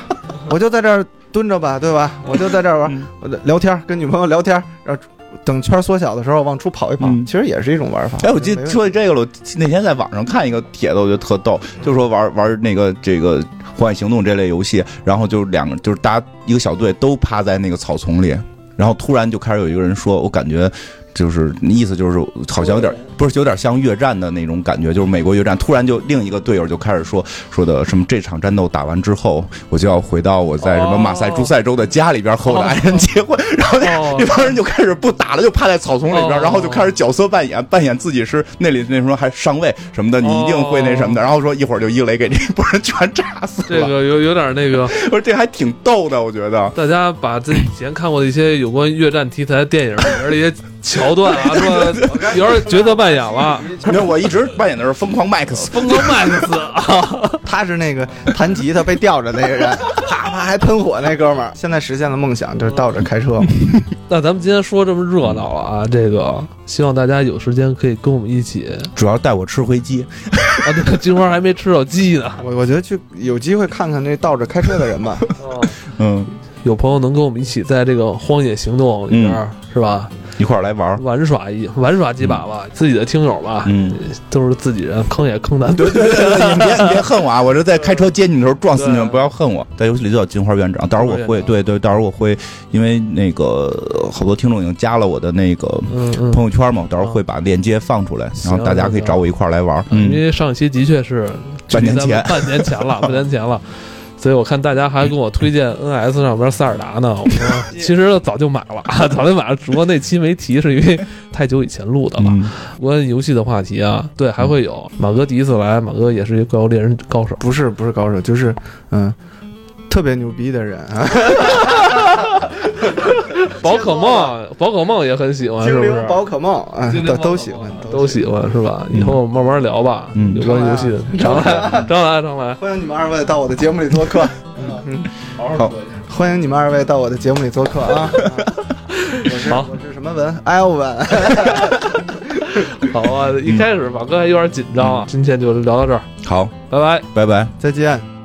我就在这儿蹲着吧，对吧？我就在这儿玩聊天，跟女朋友聊天，然后等圈缩小的时候往出跑一跑，嗯其实也是一种玩法。哎，我记得说起这个了，我那天在网上看一个帖子，我觉得特逗，就说玩玩那个这个《荒野行动》这类游戏，然后就是两个就是大家一个小队都趴在那个草丛里，然后突然就开始有一个人说，我感觉。就是意思就是好像有点不是有点像越战的那种感觉，就是美国越战，突然就另一个队友就开始说说的什么这场战斗打完之后，我就要回到我在什么马赛诸塞州的家里边和我的爱人结婚，然后那哦。那帮人就开始不打了，就趴在草丛里边，哦。然后就开始角色扮演，扮演自己是那里那什么还上尉什么的，你一定会那什么的，然后说一会儿就一雷给这波人全炸死这。个有有点那个，我说这还挺逗的，我觉得。大家把自己以前看过的一些有关越战题材的电影里边的一些桥段啊，说有点角色扮演了，因为我一直扮演的是疯狂麦克斯，疯狂麦克斯啊，他是那个弹吉他被吊着那个人，啪啪还喷火那哥们儿。现在实现了梦想，就是倒着开车。那咱们今天说这么热闹了啊，这个希望大家有时间可以跟我们一起主要带我吃回鸡。啊，对，金花还没吃到鸡呢，我我觉得去有机会看看那倒着开车的人吧。嗯，有朋友能跟我们一起在这个荒野行动里边、嗯是吧，一块儿来玩儿。玩耍一玩耍几把吧，自己的听友吧，嗯，都是自己人，坑也坑咱，对对对对，你别你别恨我啊！我这在开车接你的时候撞死你们，对不要恨我。在游戏里叫金花院长，到时候我会对对，到时候我会因为那个好多听众已经加了我的那个嗯嗯。朋友圈嘛，我到时候会把链接放出来，然后大家可以找我一块儿来玩儿。嗯，因为上一期的确是半年前半年前了，半年前了。所以我看大家还跟我推荐 NS 上边塞尔达呢，我说 其实早就买了，早就买了，只不过那期没提，是因为太久以前录的了。嗯关于游戏的话题啊，对，还会有马哥第一次来，马哥也是一个怪物猎人高手，不是不是高手，就是嗯，特别牛逼的人啊。宝可梦，宝可梦也很喜欢，是精不是？灵宝可梦都都喜欢，都喜欢是吧？以后慢慢聊吧，嗯有关游戏的，常来，常来，常来。欢迎你们二位到我的节目里做客，嗯，好，欢迎你们二位到我的节目里做客啊。我是好我是什么文？艾欧文。好啊，一开始马哥还有点紧张啊，今天就聊到这儿，好，拜拜。拜拜。再见。